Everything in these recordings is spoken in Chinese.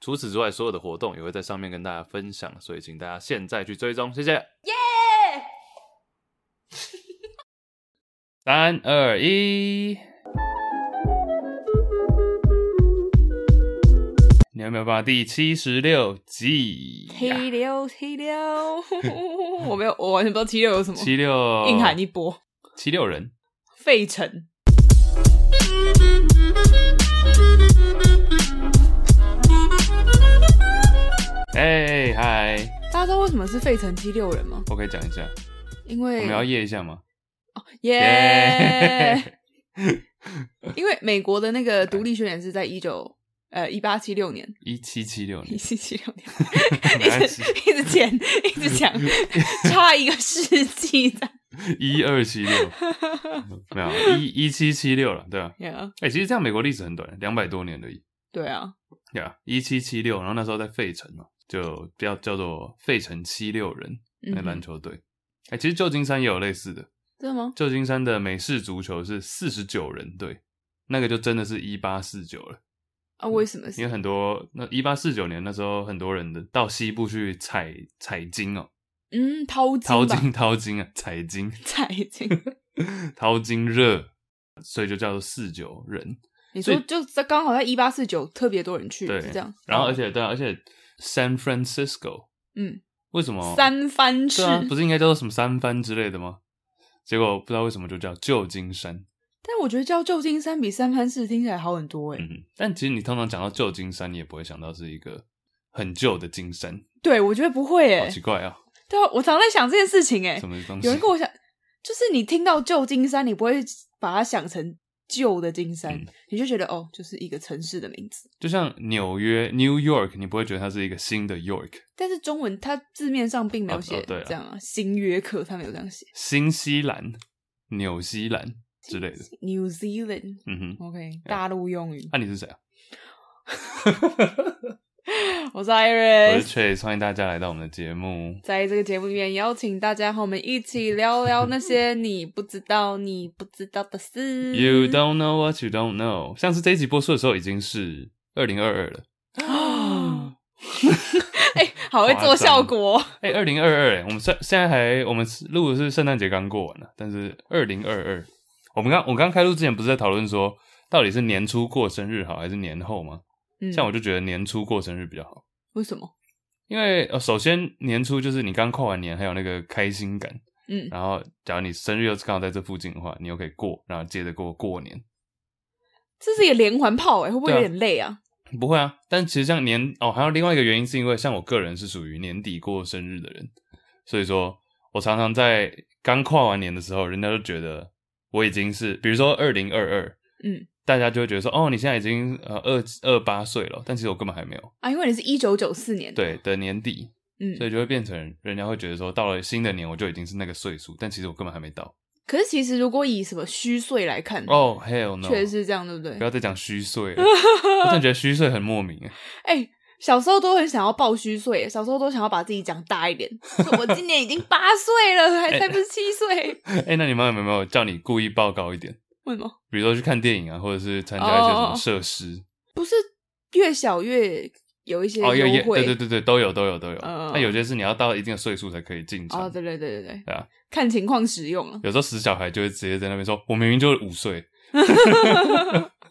除此之外，所有的活动也会在上面跟大家分享，所以请大家现在去追踪，谢谢。耶！三二一，你有没有办法？第七十六集，七六七六，我没有，我完全不知道七六有什么。七六，硬喊一波，七六人，费城。哎嗨！大家知道为什么是费城七六人吗？我可以讲一下，因为我们要耶一下吗？哦耶！因为美国的那个 独立宣言是在一九呃一八七六年，一七七六年，一七七六年，一直一直讲一直讲，差一个世纪的，一二七六没有一一七七六了，对啊，哎 Yeah.、欸，其实这样美国历史很短，两百多年而已。对啊，对啊，一七七六，然后那时候在费城嘛。就叫叫做费城七六人那篮球队，哎、嗯欸，其实旧金山也有类似的，真的吗？旧金山的美式足球是四十九人队，那个就真的是一八四九了啊？为什么？因为很多那一八四九年那时候很多人的到西部去采采金哦，嗯，淘金淘金淘金啊，采金采金 淘金热，所以就叫做四九人。你说就在刚好在一八四九特别多人去，对，是这样。然后而且对、啊，而且。San Francisco，嗯，为什么三藩市、啊？不是应该叫做什么三藩之类的吗？结果不知道为什么就叫旧金山。但我觉得叫旧金山比三藩市听起来好很多哎、欸。嗯，但其实你通常讲到旧金山，你也不会想到是一个很旧的金山。对，我觉得不会哎、欸，好奇怪啊！对啊，我常在想这件事情哎、欸，什么东西？有人跟我讲，就是你听到旧金山，你不会把它想成。旧的金山，嗯、你就觉得哦，就是一个城市的名字，就像纽约 （New York），你不会觉得它是一个新的 York。但是中文它字面上并没有写这样啊，新约克它没有这样写。新西兰、纽西兰之类的，New Zealand，嗯哼，OK，大陆用语。那、啊、你是谁啊？我是 Iris，我是 Trace，欢迎大家来到我们的节目。在这个节目里面，邀请大家和我们一起聊聊那些你不知道、你不知道的事。You don't know what you don't know。像是这一集播出的时候，已经是二零二二了。哦，哎，好会做效果。哎，二零二二，我们现现在还我们录的是圣诞节刚过完了，但是二零二二，我们刚我刚开录之前不是在讨论说，到底是年初过生日好，还是年后吗？像我就觉得年初过生日比较好。为什么？因为呃，首先年初就是你刚跨完年，还有那个开心感。嗯。然后，假如你生日又是刚好在这附近的话，你又可以过，然后接着过过年。这是一个连环炮哎，会不会有点累啊？不会啊，但其实像年哦，还有另外一个原因是因为像我个人是属于年底过生日的人，所以说我常常在刚跨完年的时候，人家就觉得我已经是，比如说二零二二，嗯。大家就会觉得说，哦，你现在已经呃二二八岁了，但其实我根本还没有啊，因为你是一九九四年对的年底，嗯，所以就会变成人家会觉得说，到了新的年我就已经是那个岁数，但其实我根本还没到。可是其实如果以什么虚岁来看，哦、oh，hell no，确实是这样，对不对？不要再讲虚岁了，我真的觉得虚岁很莫名哎。哎，小时候都很想要报虚岁，小时候都想要把自己讲大一点，说我今年已经八岁了，还才不是七岁。哎，那你妈有没有叫你故意报高一点？为什么？比如说去看电影啊，或者是参加一些什么设施，不是越小越有一些优惠？对对对对，都有都有都有。那有些是你要到一定的岁数才可以进场。哦，对对对对对。对啊，看情况使用。有时候死小孩就会直接在那边说：“我明明就五岁。”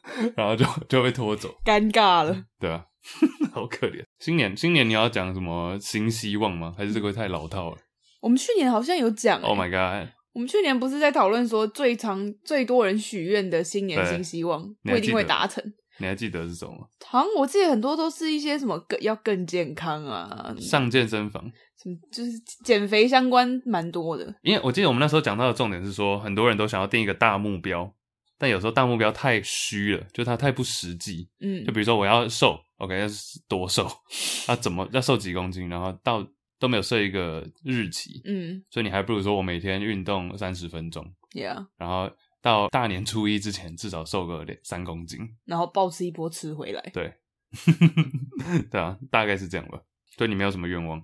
然后就就被拖走，尴尬了。对啊，好可怜。新年新年你要讲什么新希望吗？还是这个太老套了？我们去年好像有讲。Oh my god！我们去年不是在讨论说最长最多人许愿的新年新希望不一定会达成？你还记得是什么？好像我记得很多都是一些什么更要更健康啊，上健身房，什么就是减肥相关蛮多的。因为我记得我们那时候讲到的重点是说，很多人都想要定一个大目标，但有时候大目标太虚了，就它太不实际。嗯，就比如说我要瘦，OK，要多瘦，要怎么要瘦几公斤，然后到都没有设一个日期，嗯，所以你还不如说我每天运动三十分钟，Yeah，然后到大年初一之前至少瘦个两三公斤，然后暴吃一波吃回来。对，对啊，大概是这样吧。对你没有什么愿望？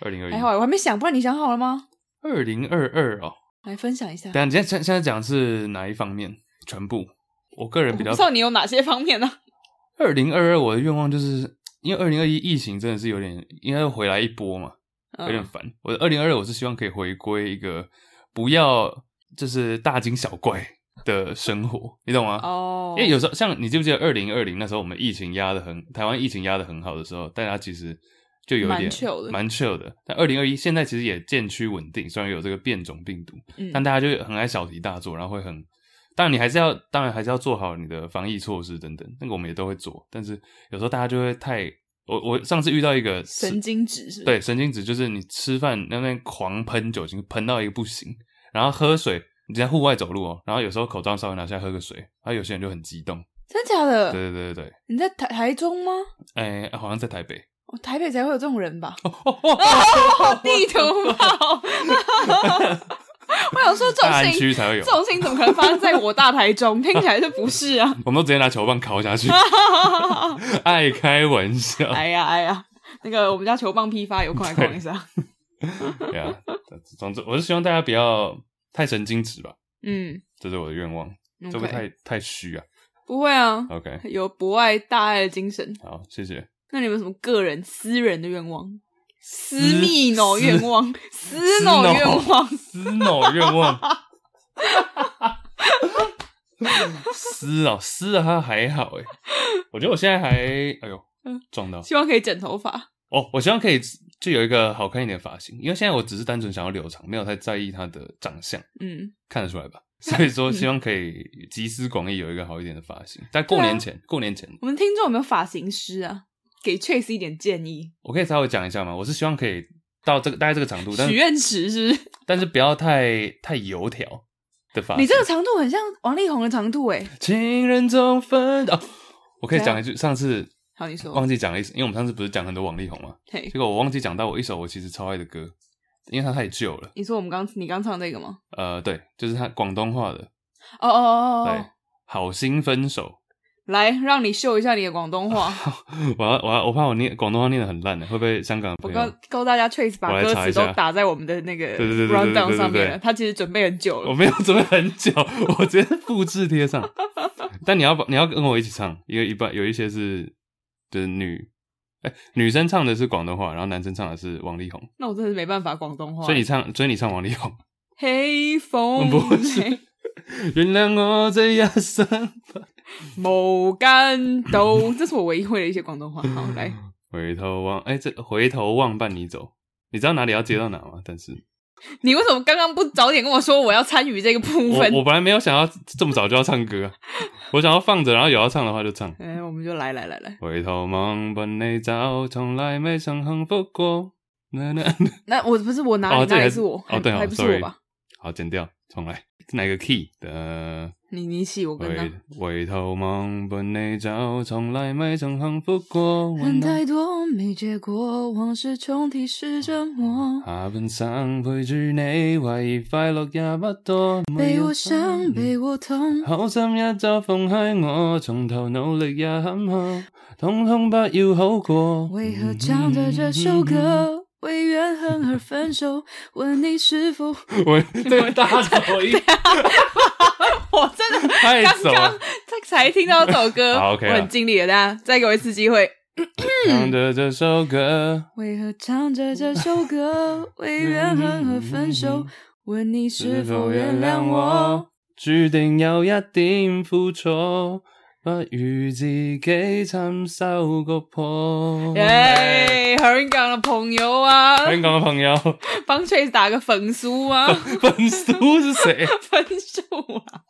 二零二一，还好，我还没想，不然你想好了吗？二零二二哦，来分享一下。等下，你现在现在讲的是哪一方面？全部，我个人比较。知道你有哪些方面呢？二零二二，我的愿望就是因为二零二一疫情真的是有点，应该回来一波嘛，有点烦。嗯、我的二零二二，我是希望可以回归一个不要就是大惊小怪的生活，你懂吗？哦。因为有时候像你记不记得二零二零那时候我们疫情压的很，台湾疫情压的很好的时候，大家其实就有点蛮 chill 的，蛮 chill 的。但二零二一现在其实也渐趋稳定，虽然有这个变种病毒，嗯、但大家就很爱小题大做，然后会很。当然，你还是要，当然还是要做好你的防疫措施等等，那个我们也都会做。但是有时候大家就会太，我我上次遇到一个神经质，是对神经质，就是你吃饭那边狂喷酒精，喷到一个不行，然后喝水，你在户外走路哦，然后有时候口罩稍微拿下来喝个水，然后有些人就很激动，真假的？对对对对，你在台台中吗？哎、欸，好像在台北，哦，台北才会有这种人吧？地图炮。我想说，这种事情才会有，这种事情怎么可能发生在我大台中？听起来就不是啊！我们都直接拿球棒敲下去，爱开玩笑。哎呀哎呀，那个我们家球棒批发，有空来逛一下。对啊，总之我是希望大家不要太神经质吧。嗯，这是我的愿望。这不会太太虚啊？不会啊。OK，有博爱大爱的精神。好，谢谢。那你们有什么个人私人的愿望？私密脑愿望，私脑愿望，私脑愿望。私哦，私的他还好诶，我觉得我现在还，哎呦，撞到。希望可以剪头发哦，我希望可以就有一个好看一点的发型，因为现在我只是单纯想要留长，没有太在意他的长相。嗯，看得出来吧？所以说，希望可以集思广益，有一个好一点的发型。在过年前，过年前，我们听众有没有发型师啊？给 Chase 一点建议，我可以稍微讲一下吗？我是希望可以到这个大概这个长度，许愿池是不是？但是不要太太油条的发型。你这个长度很像王力宏的长度诶。情人总分哦，我可以讲一句，上次好你说忘记讲了一首，因为我们上次不是讲很多王力宏嘛，结果我忘记讲到我一首我其实超爱的歌，因为它太旧了。你说我们刚你刚唱这个吗？呃，对，就是他广东话的。哦哦哦哦，对，好心分手。来，让你秀一下你的广东话。我要，我要，我怕我念广东话念得很烂的，会不会香港？我告告大家，Trace 把歌词都打在我们的那个 rundown 上面了。他其实准备很久了。我没有准备很久，我直接复制贴上。但你要把你要跟我一起唱，因为一般有一些是就是女，哎、欸，女生唱的是广东话，然后男生唱的是王力宏。那我真的是没办法广东话。所以你唱，所以你唱王力宏。黑风不是，原谅我这一生。无间道，这是我唯一会的一些广东话。好，来，回头望，哎、欸，这回头望伴你走，你知道哪里要接到哪吗？但是 你为什么刚刚不早点跟我说我要参与这个部分？我我本来没有想要这么早就要唱歌，我想要放着，然后有要唱的话就唱。哎、欸，我们就来来来来，回头望伴你走，从来没曾幸福过。那那那我不是我哪里、哦、哪里是我？哦对哦，还不是我吧？好，剪掉，重来，是哪个 key 的？你你起我跟他回头望伴你走，从来没曾幸福过。恨太多没结果，往事重提是折磨。下半生陪住你，怀疑快乐也不多。被我伤，被我痛，好心一早放开我，从头努力也坎坷，通通不要好过。为何唱着这首歌？为怨恨而分手，问你是否？我这个大走音，我真的刚刚才听到这首歌，好 OK，我很尽力了，大家再给我一次机会。唱着这首歌，为何唱着这首歌？为怨恨而分手，问你是否原谅我？注定有一点付出。不如自己亲手割破。耶，香港的朋友啊，香港的朋友，帮 Chase 打个分数啊！粉丝是谁？分数啊！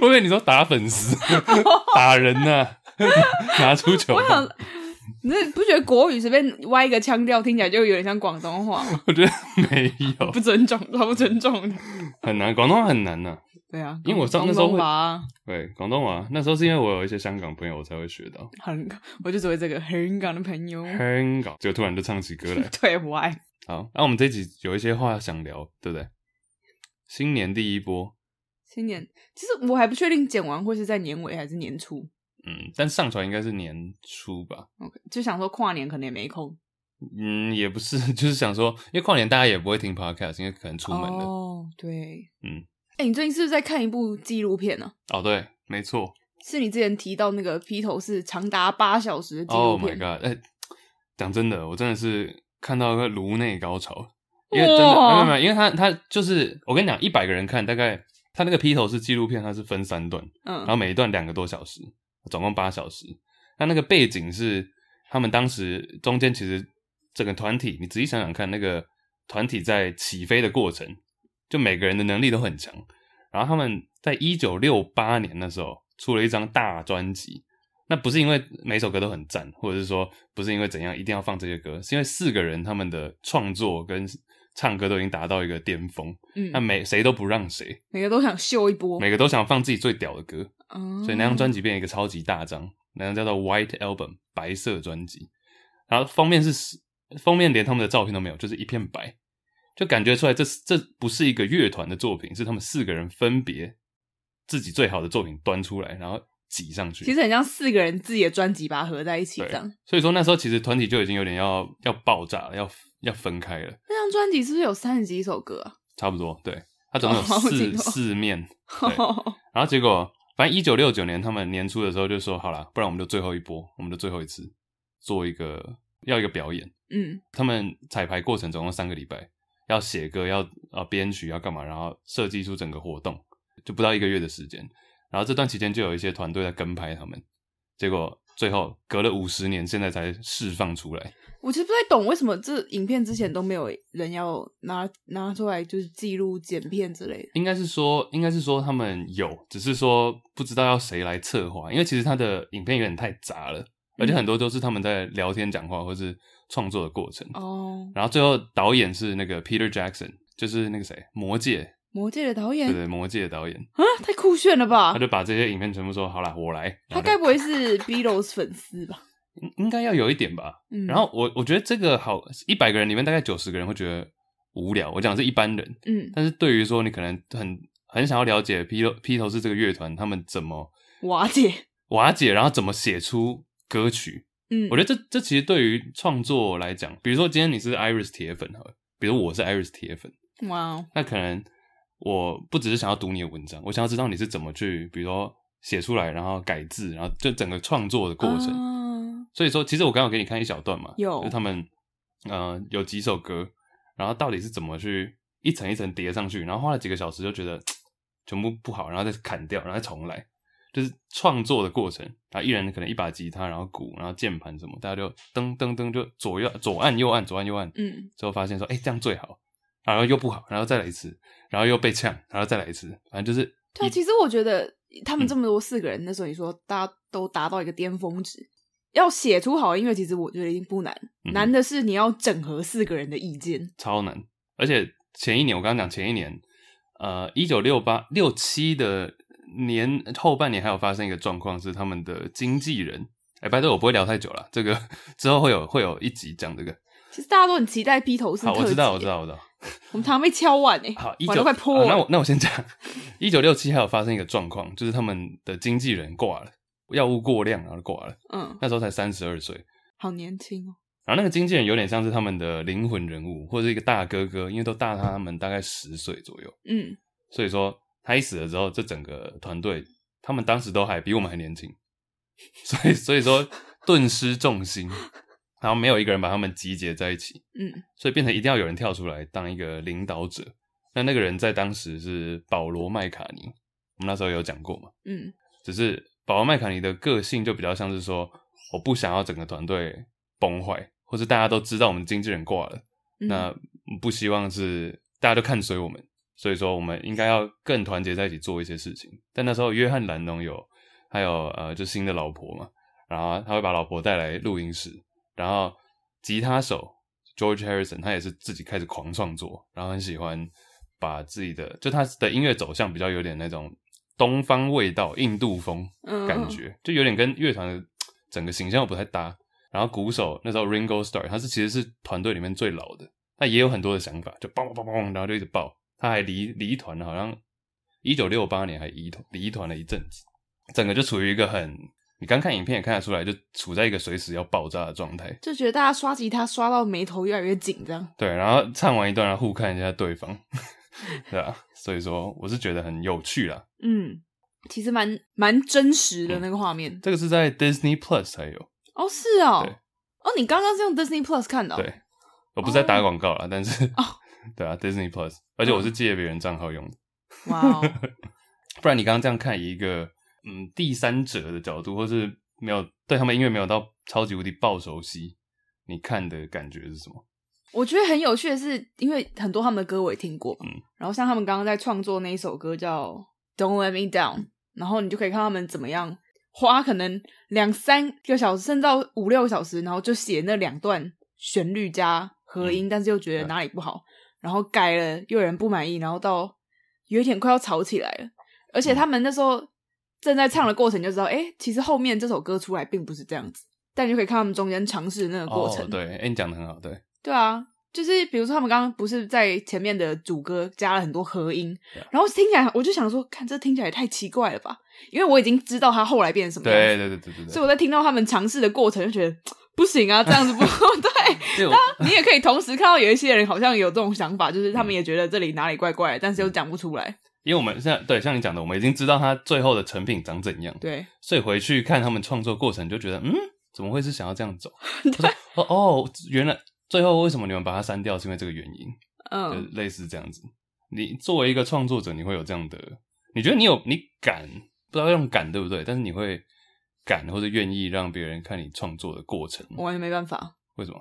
我以为你说打粉丝，打人呐、啊，拿出球。我想，你不觉得国语随便歪一个腔调，听起来就有点像广东话？我觉得没有，不尊重，超不尊重的。很难，广东话很难呐、啊。对啊，因为我上那时候会，吧对，广东话，那时候是因为我有一些香港朋友，我才会学到。很，我就只会这个香港的朋友，香港，就突然就唱起歌来。对，我爱。好，那、啊、我们这一集有一些话想聊，对不对？新年第一波，新年其实我还不确定剪完会是在年尾还是年初。嗯，但上传应该是年初吧。OK，就想说跨年可能也没空。嗯，也不是，就是想说，因为跨年大家也不会听 Podcast，因为可能出门了。哦，对，嗯，哎、欸，你最近是不是在看一部纪录片呢？哦，对，没错，是你之前提到那个披头士长达八小时的纪录片。Oh my god！哎、欸，讲真的，我真的是看到一个颅内高潮，因为真的没有没有，因为他他就是我跟你讲，一百个人看，大概他那个披头士纪录片，它是分三段，嗯，然后每一段两个多小时，总共八小时。那那个背景是他们当时中间其实。整个团体，你仔细想想看，那个团体在起飞的过程，就每个人的能力都很强。然后他们在一九六八年的时候出了一张大专辑，那不是因为每首歌都很赞，或者是说不是因为怎样一定要放这些歌，是因为四个人他们的创作跟唱歌都已经达到一个巅峰。嗯，那每谁都不让谁，每个都想秀一波，每个都想放自己最屌的歌。哦，所以那张专辑变成一个超级大张，那张叫做 White Album 白色专辑，然后封面是。封面连他们的照片都没有，就是一片白，就感觉出来这这不是一个乐团的作品，是他们四个人分别自己最好的作品端出来，然后挤上去。其实很像四个人自己的专辑把它合在一起这样。所以说那时候其实团体就已经有点要要爆炸了，要要分开了。那张专辑是不是有三十几首歌啊？差不多，对，它总共有四、哦、四面。然后结果反正一九六九年他们年初的时候就说好了，不然我们就最后一波，我们就最后一次做一个要一个表演。嗯，他们彩排过程总共三个礼拜，要写歌，要呃编曲，要干嘛，然后设计出整个活动，就不到一个月的时间。然后这段期间就有一些团队在跟拍他们，结果最后隔了五十年，现在才释放出来。我其实不太懂为什么这影片之前都没有人要拿拿出来，就是记录剪片之类的。应该是说，应该是说他们有，只是说不知道要谁来策划，因为其实他的影片有点太杂了，而且很多都是他们在聊天讲话，或是。创作的过程哦，oh. 然后最后导演是那个 Peter Jackson，就是那个谁，魔戒，魔戒的导演，对对，魔戒的导演啊，太酷炫了吧！他就把这些影片全部说好了，我来。他该不会是 Beatles 粉丝吧？应应该要有一点吧。嗯，然后我我觉得这个好，一百个人里面大概九十个人会觉得无聊。我讲的是一般人，嗯，但是对于说你可能很很想要了解披头披头士这个乐团，他们怎么瓦解瓦解，然后怎么写出歌曲。嗯，我觉得这这其实对于创作来讲，比如说今天你是 Iris 铁粉，哈，比如我是 Iris 铁粉，哇那可能我不只是想要读你的文章，我想要知道你是怎么去，比如说写出来，然后改字，然后就整个创作的过程。Uh、所以说，其实我刚刚给你看一小段嘛，有就是他们呃有几首歌，然后到底是怎么去一层一层叠上去，然后花了几个小时就觉得 全部不好，然后再砍掉，然后再重来。就是创作的过程，然后一人可能一把吉他，然后鼓，然后键盘什么，大家就噔噔噔就左右左按右按左按右按，嗯，最后发现说，哎、欸，这样最好，然后又不好，然后再来一次，然后又被呛，然后再来一次，反正就是。对，其实我觉得他们这么多四个人，嗯、那时候你说大家都达到一个巅峰值，要写出好音乐，其实我觉得已经不难，嗯、难的是你要整合四个人的意见，超难。而且前一年我刚刚讲前一年，呃，一九六八六七的。年后半年还有发生一个状况，是他们的经纪人。哎、欸，拜托我不会聊太久了，这个之后会有会有一集讲这个。其实大家都很期待披头士。好，我知道，我知道，我知道。我们常常被敲碗哎，好，一九快破了。那我那我先讲，一九六七还有发生一个状况，就是他们的经纪人挂了，药物过量然后挂了。嗯，那时候才三十二岁，好年轻哦。然后那个经纪人有点像是他们的灵魂人物，或者是一个大哥哥，因为都大他们大概十岁左右。嗯，所以说。他一死了之后，这整个团队，他们当时都还比我们还年轻，所以所以说顿失重心，然后没有一个人把他们集结在一起，嗯，所以变成一定要有人跳出来当一个领导者。那那个人在当时是保罗麦卡尼，我们那时候有讲过嘛，嗯，只是保罗麦卡尼的个性就比较像是说，我不想要整个团队崩坏，或是大家都知道我们经纪人挂了，嗯、那不希望是大家都看衰我们。所以说，我们应该要更团结在一起做一些事情。但那时候，约翰·兰农有，还有呃，就新的老婆嘛，然后他会把老婆带来录音室，然后吉他手 George Harrison 他也是自己开始狂创作，然后很喜欢把自己的就他的音乐走向比较有点那种东方味道、印度风感觉，嗯、就有点跟乐团的整个形象又不太搭。然后鼓手那时候 Ringo Starr，他是其实是团队里面最老的，他也有很多的想法，就嘣嘣嘣嘣，然后就一直爆。他还离离团了，好像一九六八年还离团离团了一阵子，整个就处于一个很，你刚看影片也看得出来，就处在一个随时要爆炸的状态，就觉得大家刷吉他刷到眉头越来越紧，这样。对，然后唱完一段，然后互看一下对方，对啊，所以说我是觉得很有趣啦。嗯，其实蛮蛮真实的那个画面、嗯。这个是在 Disney Plus 才有。哦，是哦，哦，你刚刚是用 Disney Plus 看的？哦，对，我不是在打广告啦，哦、但是，哦，对啊，Disney Plus，而且我是借别人账号用的，哇哦，不然你刚刚这样看以一个嗯第三者的角度，或是没有对他们音乐没有到超级无敌爆熟悉，你看的感觉是什么？我觉得很有趣的是，因为很多他们的歌我也听过，嗯，然后像他们刚刚在创作那一首歌叫 Don't Let Me Down，然后你就可以看他们怎么样。花可能两三个小时，甚至到五六个小时，然后就写那两段旋律加和音，嗯、但是又觉得哪里不好，嗯、然后改了又有人不满意，然后到有一点快要吵起来了。而且他们那时候正在唱的过程，就知道，哎、嗯，其实后面这首歌出来并不是这样子，但你就可以看他们中间尝试的那个过程。哦、对，哎，你讲的很好，对，对啊。就是比如说，他们刚刚不是在前面的主歌加了很多和音，然后听起来我就想说，看这听起来也太奇怪了吧？因为我已经知道他后来变成什么样子。对对对对对。所以我在听到他们尝试的过程，就觉得不行啊，这样子不 对。那你也可以同时看到有一些人好像有这种想法，就是他们也觉得这里哪里怪怪，但是又讲不出来。因为我们现在对像你讲的，我们已经知道他最后的成品长怎样。对。所以回去看他们创作过程，就觉得嗯，怎么会是想要这样走？对。哦哦，原来。最后为什么你们把它删掉？是因为这个原因，嗯，就类似这样子。你作为一个创作者，你会有这样的？你觉得你有你敢？不知道用敢对不对？但是你会敢或者愿意让别人看你创作的过程？我完全没办法。为什么？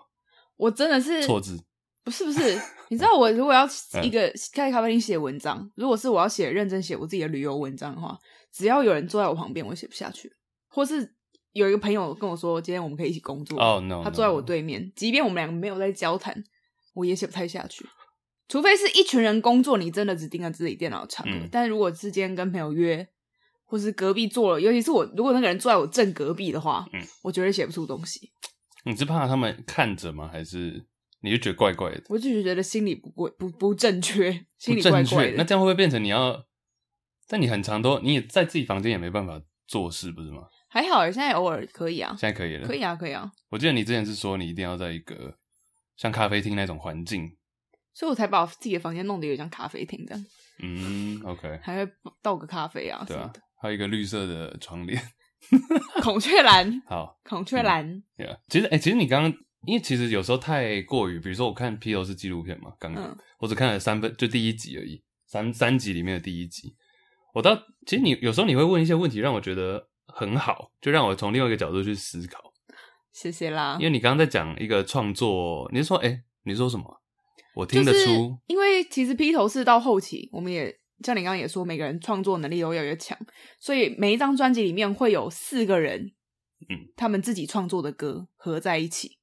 我真的是错字？不是不是，你知道我如果要一个开咖啡厅写文章，如果是我要写认真写我自己的旅游文章的话，只要有人坐在我旁边，我写不下去，或是。有一个朋友跟我说，今天我们可以一起工作。哦、oh,，no，他坐在我对面即便我们两个没有在交谈，我也写不太下去。除非是一群人工作，你真的只盯着自己电脑唱歌。嗯、但是如果之间跟朋友约，或是隔壁坐了，尤其是我，如果那个人坐在我正隔壁的话，嗯，我绝对写不出东西。你是怕他们看着吗？还是你就觉得怪怪的？我就是觉得心里不不不不正确，心里怪怪的。那这样会不会变成你要？但你很长都你也在自己房间也没办法做事，不是吗？还好，现在偶尔可以啊。现在可以了，可以啊，可以啊。我记得你之前是说你一定要在一个像咖啡厅那种环境，所以我才把自己的房间弄得有点像咖啡厅这样。嗯，OK。还会倒个咖啡啊，对啊，还有一个绿色的窗帘，孔雀蓝。好，孔雀蓝。对啊，其实，哎、欸，其实你刚刚，因为其实有时候太过于，比如说我看披头士纪录片嘛，刚刚、嗯、我只看了三分，就第一集而已，三三集里面的第一集。我到，其实你有时候你会问一些问题，让我觉得。很好，就让我从另外一个角度去思考。谢谢啦。因为你刚刚在讲一个创作，你是说，哎、欸，你说什么？我听得出。就是、因为其实披头士到后期，我们也像你刚刚也说，每个人创作能力都越来越强，所以每一张专辑里面会有四个人，嗯，他们自己创作的歌合在一起。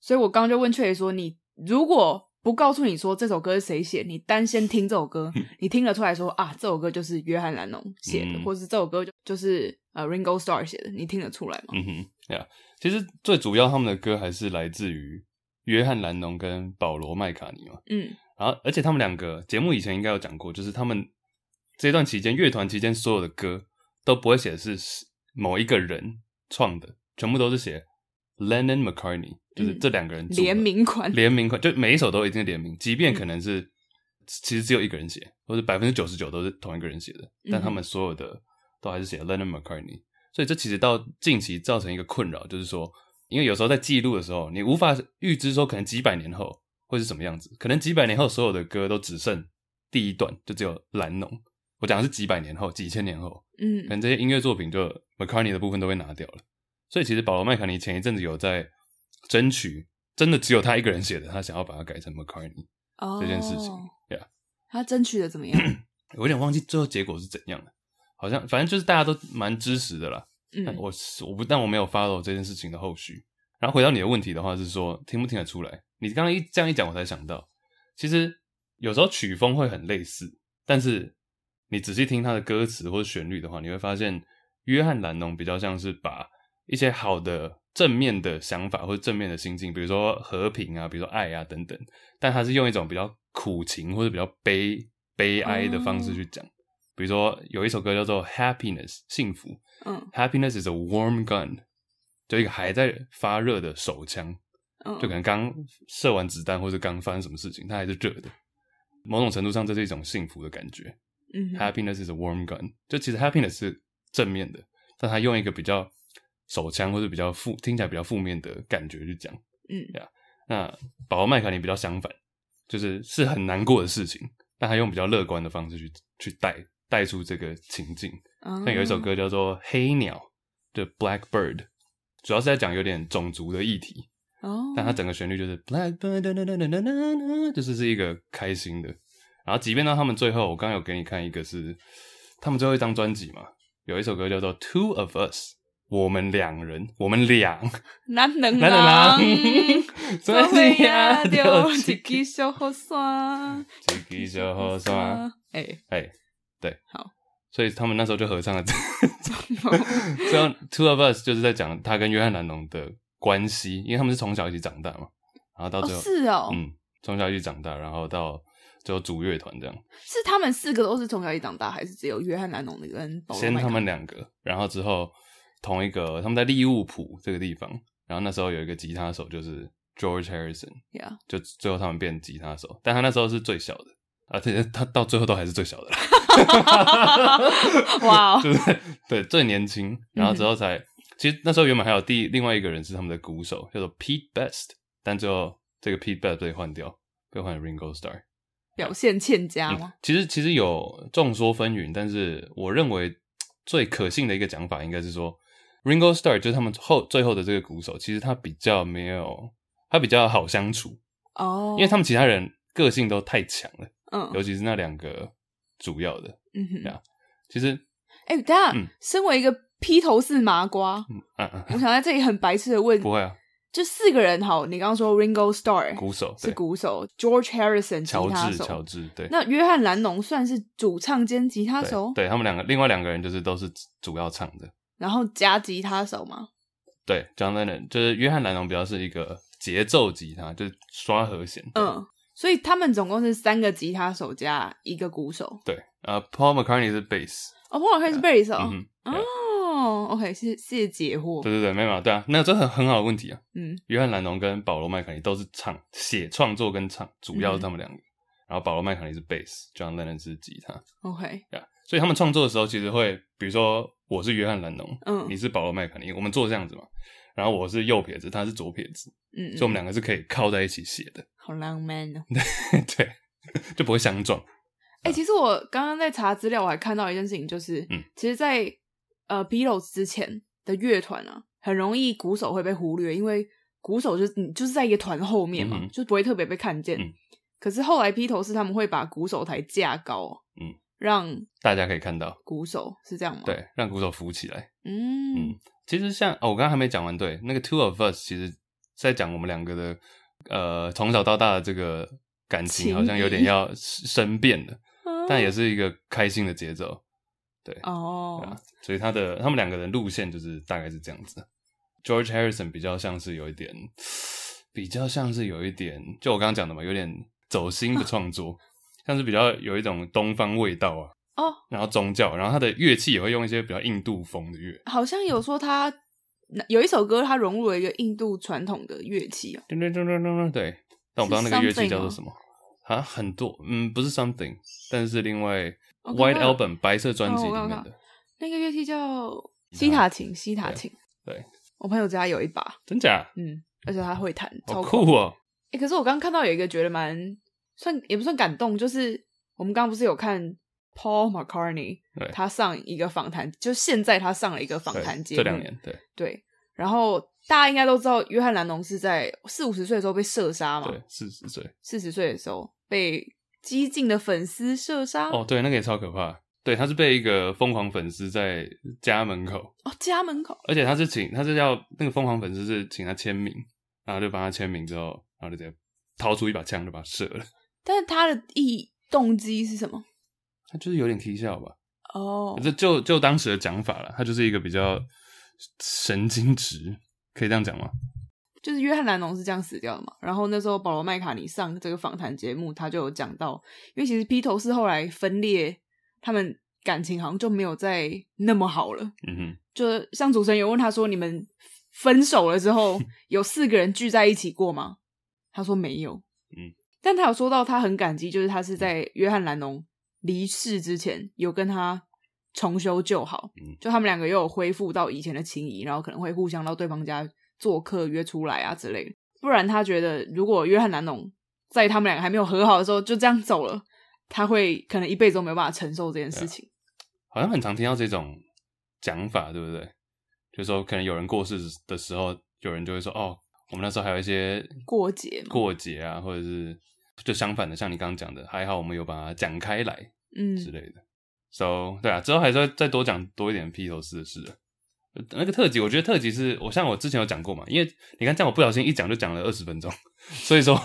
所以我刚刚就问雀爷说，你如果不告诉你说这首歌是谁写，你单先听这首歌，你听得出来说啊，这首歌就是约翰·兰农写的，嗯、或是这首歌就就是呃 Ringo Starr 写的，你听得出来吗？嗯哼，对啊，其实最主要他们的歌还是来自于约翰·兰农跟保罗·麦卡尼嘛。嗯，然后而且他们两个节目以前应该有讲过，就是他们这段期间乐团期间所有的歌都不会写的是某一个人创的，全部都是写 Lennon McCartney。就是这两个人联名款，联名款就每一首都一定是联名，即便可能是、嗯、其实只有一个人写，或者百分之九十九都是同一个人写的，但他们所有的都还是写 Lennon McCartney。所以这其实到近期造成一个困扰，就是说，因为有时候在记录的时候，你无法预知说可能几百年后会是什么样子，可能几百年后所有的歌都只剩第一段，就只有蓝农。我讲的是几百年后、几千年后，嗯，可能这些音乐作品就 McCartney 的部分都被拿掉了。所以其实保罗麦卡尼前一阵子有在。争取真的只有他一个人写的，他想要把它改成 McCartney、oh, 这件事情.他争取的怎么样？我有点忘记最后结果是怎样了，好像反正就是大家都蛮支持的啦。嗯，我我不但我没有 follow 这件事情的后续。然后回到你的问题的话，是说听不听得出来？你刚刚一这样一讲，我才想到，其实有时候曲风会很类似，但是你仔细听他的歌词或者旋律的话，你会发现约翰·兰农比较像是把一些好的正面的想法或者正面的心境，比如说和平啊，比如说爱啊等等，但他是用一种比较苦情或者比较悲悲哀的方式去讲。Oh. 比如说有一首歌叫做《Happiness》幸福，嗯，Happiness is a warm gun，就一个还在发热的手枪。就可能刚射完子弹，或者刚发生什么事情，它还是热的。某种程度上，这是一种幸福的感觉。嗯，Happiness is a warm gun。就其实 Happiness 是正面的，但他用一个比较手枪或者比较负，听起来比较负面的感觉去讲。嗯，呀，那保罗麦卡尼比较相反，就是是很难过的事情，但他用比较乐观的方式去去带带出这个情境。像有一首歌叫做《黑鸟》的 Blackbird，主要是在讲有点种族的议题。哦，但它整个旋律就是 Blackbird，就是是一个开心的。然后，即便到他们最后，我刚刚有给你看一个是他们最后一张专辑嘛，有一首歌叫做 Two of Us，我们两人，我们 两，男人，男人啦，做伙呀，就一支小雨伞，一支小雨伞，哎哎，对，好，所以他们那时候就合唱了这，这样 Two of Us 就是在讲他跟约翰·兰农的。关系，因为他们是从小一起长大嘛，然后到最后、哦、是哦，嗯，从小一起长大，然后到最后组乐团这样。是他们四个都是从小一起长大，还是只有约翰·兰农的跟？先他们两个，然后之后同一个，他们在利物浦这个地方，然后那时候有一个吉他手就是 George Harrison，Yeah. 就最后他们变吉他手，但他那时候是最小的，而且他到最后都还是最小的啦。哇是对最年轻，然后之后才。其实那时候原本还有第另外一个人是他们的鼓手，叫做 Pete Best，但最后这个 Pete Best 被换掉，被换成 Ringo Starr，表现欠佳吗？嗯、其实其实有众说纷纭，但是我认为最可信的一个讲法应该是说，Ringo Starr 就是他们后最后的这个鼓手，其实他比较没有，他比较好相处哦，因为他们其他人个性都太强了，嗯，尤其是那两个主要的，嗯哼，对啊，其实，哎、欸，等下，嗯，身为一个。披头士麻瓜，嗯嗯嗯、我想在这里很白痴的问，不会啊，就四个人好，你刚刚说 Ringo Starr 鼓手是鼓手，George Harrison 吉他手，乔治对，那约翰兰农算是主唱兼吉他手，对，对他们两个，另外两个人就是都是主要唱的，然后加吉他手吗？对，John Lennon 就是约翰兰农比较是一个节奏吉他，就是刷和弦，嗯，所以他们总共是三个吉他手加一个鼓手，对，呃、uh,，Paul McCartney 是 bass，哦、oh,，Paul McCartney 是 bass 哦，嗯哦、oh,，OK，谢谢解惑。对对对，没有对啊，那这很很好的问题啊。嗯，约翰·兰农跟保罗·麦卡尼都是唱写创作跟唱，主要是他们两个。嗯、然后保罗·麦卡尼是贝斯，John Lennon 是吉他。OK，对啊，所以他们创作的时候，其实会，比如说我是约翰·兰农，嗯，你是保罗·麦卡尼，我们做这样子嘛。然后我是右撇子，他是左撇子，嗯，嗯，所以我们两个是可以靠在一起写的。好浪漫哦。对，就不会相撞。哎、欸，其实我刚刚在查资料，我还看到一件事情，就是，嗯，其实，在呃，Beatles 之前的乐团啊，很容易鼓手会被忽略，因为鼓手就是你就是在一个团后面嘛，嗯、就不会特别被看见。嗯、可是后来披头士他们会把鼓手台架高，嗯，让大家可以看到鼓手是这样吗？对，让鼓手浮起来。嗯嗯，其实像哦，我刚刚还没讲完，对，那个 Two of Us 其实在讲我们两个的呃从小到大的这个感情好像有点要生变了，嗯、但也是一个开心的节奏。对哦对，所以他的他们两个人路线就是大概是这样子。George Harrison 比较像是有一点，比较像是有一点，就我刚刚讲的嘛，有点走心的创作，啊、像是比较有一种东方味道啊。哦，然后宗教，然后他的乐器也会用一些比较印度风的乐。好像有说他有一首歌，他融入了一个印度传统的乐器啊。对对对对对对，但我不知道那个乐器叫做什么。啊，很多，嗯，不是 something，但是另外。White Album 白色专辑里面的那个乐器叫西塔琴，西塔琴。对，我朋友家有一把，真假？嗯，而且他会弹，超酷哦！哎，可是我刚刚看到有一个觉得蛮算也不算感动，就是我们刚刚不是有看 Paul McCartney，他上一个访谈，就现在他上了一个访谈节目，这两年，对对。然后大家应该都知道，约翰·兰农是在四五十岁的时候被射杀嘛？对，四十岁，四十岁的时候被。激进的粉丝射杀哦，对，那个也超可怕。对，他是被一个疯狂粉丝在家门口哦，家门口，而且他是请，他是要那个疯狂粉丝是请他签名，然后就帮他签名之后，然后就直接掏出一把枪就把他射了。但是他的意动机是什么？他就是有点踢笑吧。哦，这就就当时的讲法了，他就是一个比较神经质，可以这样讲吗？就是约翰·兰农是这样死掉的嘛。然后那时候保罗·麦卡尼上这个访谈节目，他就有讲到，因为其实披头士后来分裂，他们感情好像就没有再那么好了。嗯哼，就像主持人有问他说：“你们分手了之后，有四个人聚在一起过吗？”他说没有。嗯，但他有说到他很感激，就是他是在约翰·兰农。离世之前有跟他重修旧好，嗯，就他们两个又有恢复到以前的情谊，然后可能会互相到对方家做客、约出来啊之类的。不然他觉得，如果约翰·南农在他们两个还没有和好的时候就这样走了，他会可能一辈子都没有办法承受这件事情。好像很常听到这种讲法，对不对？就是说，可能有人过世的时候，有人就会说：“哦，我们那时候还有一些过节，过节啊，或者是。”就相反的，像你刚刚讲的，还好我们有把它讲开来，嗯之类的。嗯、so 对啊，之后还是要再多讲多一点披头士的事。那个特辑，我觉得特辑是我像我之前有讲过嘛，因为你看这样我不小心一讲就讲了二十分钟，所以说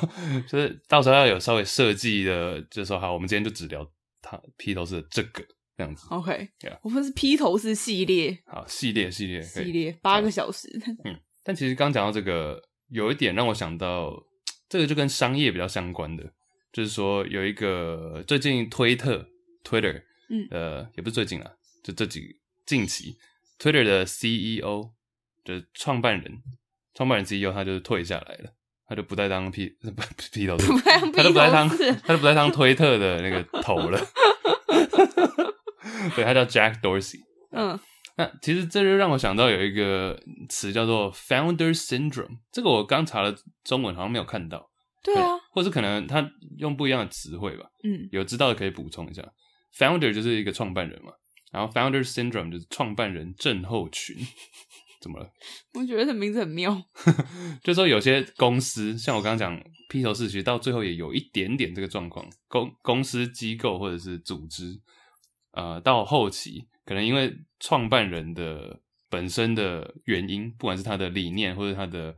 就是到时候要有稍微设计的，就是说好，我们今天就只聊他披头士的这个这样子。OK，我们是披头士系列，好系列系列系列八个小时。嗯，但其实刚讲到这个，有一点让我想到。这个就跟商业比较相关的，就是说有一个最近推特 Twitter，嗯，呃，也不是最近啊，就这几近期 Twitter 的 CEO 就是创办人，创办人 CEO 他就是退下来了，他就不再当 P 不 P 头士，他就不再当他就不再当推特的那个头了，对，他叫 Jack Dorsey，嗯。那其实这就让我想到有一个词叫做 founder syndrome，这个我刚查了中文，好像没有看到。对啊，或者可能他用不一样的词汇吧。嗯，有知道的可以补充一下。founder 就是一个创办人嘛，然后 founder syndrome 就是创办人症候群。怎么了？我觉得这名字很妙。就是说有些公司，像我刚刚讲披头士，其实到最后也有一点点这个状况。公公司机构或者是组织，呃，到后期。可能因为创办人的本身的原因，不管是他的理念，或者他的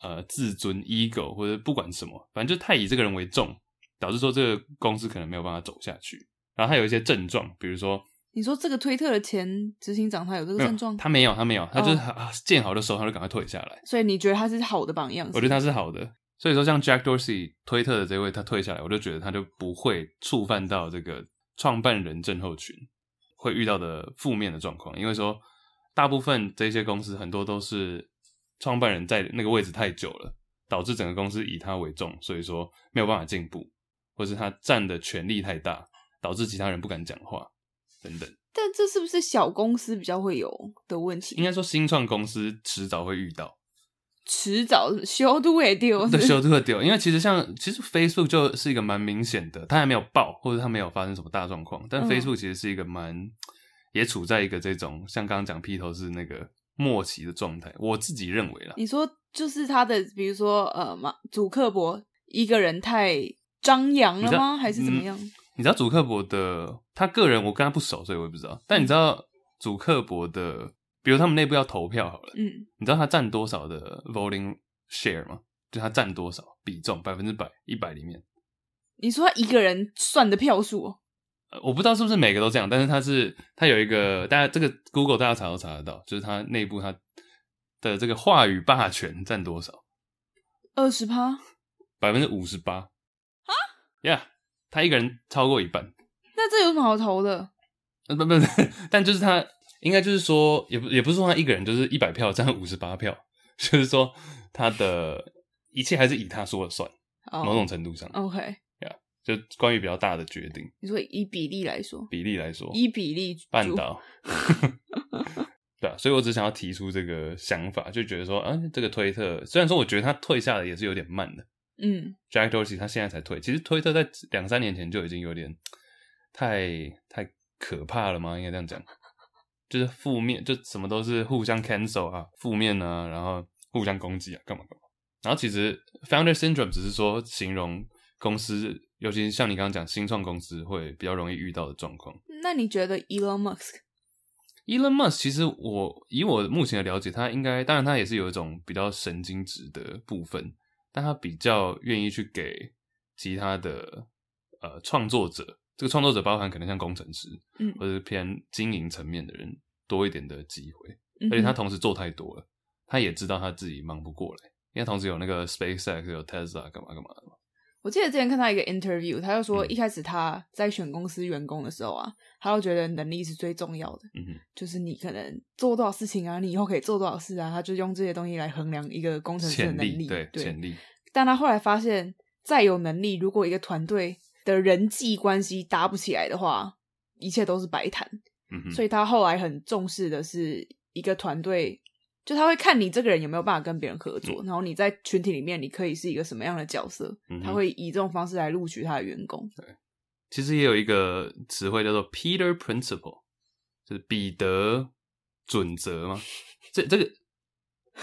呃自尊 ego，或者不管什么，反正就太以这个人为重，导致说这个公司可能没有办法走下去。然后他有一些症状，比如说，你说这个推特的前执行长他有这个症状？他没有，他没有，他就是啊见好的时候他就赶快退下来。所以你觉得他是好的榜样？我觉得他是好的。所以说，像 Jack Dorsey 推特的这位，他退下来，我就觉得他就不会触犯到这个创办人症候群。会遇到的负面的状况，因为说大部分这些公司很多都是创办人在那个位置太久了，导致整个公司以他为重，所以说没有办法进步，或是他占的权力太大，导致其他人不敢讲话等等。但这是不是小公司比较会有的问题？应该说新创公司迟早会遇到。迟早修都会丢，对，修都会丢。因为其实像其实 Facebook 就是一个蛮明显的，它还没有爆，或者它没有发生什么大状况。但 Facebook 其实是一个蛮、嗯、也处在一个这种像刚刚讲披头士那个末期的状态。我自己认为啦，你说就是他的，比如说呃，马祖克伯一个人太张扬了吗？还是怎么样？嗯、你知道主克伯的他个人，我跟他不熟，所以我也不知道。但你知道主克伯的？比如他们内部要投票好了，嗯，你知道他占多少的 voting share 吗？就他占多少比重，百分之百，一百里面。你说他一个人算的票数？我不知道是不是每个都这样，但是他是他有一个，大家这个 Google 大家查都查得到，就是他内部他的这个话语霸权占多少？二十趴？百分之五十八？啊？Yeah，他一个人超过一半。那这有什么好投的？呃，不不 不，但就是他。应该就是说，也不也不是说他一个人就是一百票占五十八票，就是说他的一切还是以他说了算，oh, 某种程度上。OK，呀，yeah, 就关于比较大的决定。你说以比例来说，比例来说，以比例半岛，对啊，所以我只想要提出这个想法，就觉得说，啊，这个推特虽然说我觉得他退下来也是有点慢的，嗯，Jack Dorsey 他现在才退，其实推特在两三年前就已经有点太太可怕了吗？应该这样讲。就是负面，就什么都是互相 cancel 啊，负面啊，然后互相攻击啊，干嘛干嘛。然后其实 founder syndrome 只是说形容公司，尤其是像你刚刚讲新创公司会比较容易遇到的状况。那你觉得 Elon Musk？Elon Musk 其实我以我目前的了解，他应该当然他也是有一种比较神经质的部分，但他比较愿意去给其他的呃创作者，这个创作者包含可能像工程师，嗯，或者是偏经营层面的人多一点的机会，嗯，而且他同时做太多了，他也知道他自己忙不过来，因为同时有那个 SpaceX 有 Tesla 干嘛干嘛的嘛。我记得之前看到一个 interview，他就说一开始他在选公司员工的时候啊，嗯、他就觉得能力是最重要的，嗯哼，就是你可能做多少事情啊，你以后可以做多少事啊，他就用这些东西来衡量一个工程师的能力，对，潜力。但他后来发现，再有能力，如果一个团队的人际关系搭不起来的话，一切都是白谈。嗯哼，所以他后来很重视的是一个团队。就他会看你这个人有没有办法跟别人合作，嗯、然后你在群体里面你可以是一个什么样的角色，嗯、他会以这种方式来录取他的员工。对，其实也有一个词汇叫做 Peter Principle，就是彼得准则吗？这这个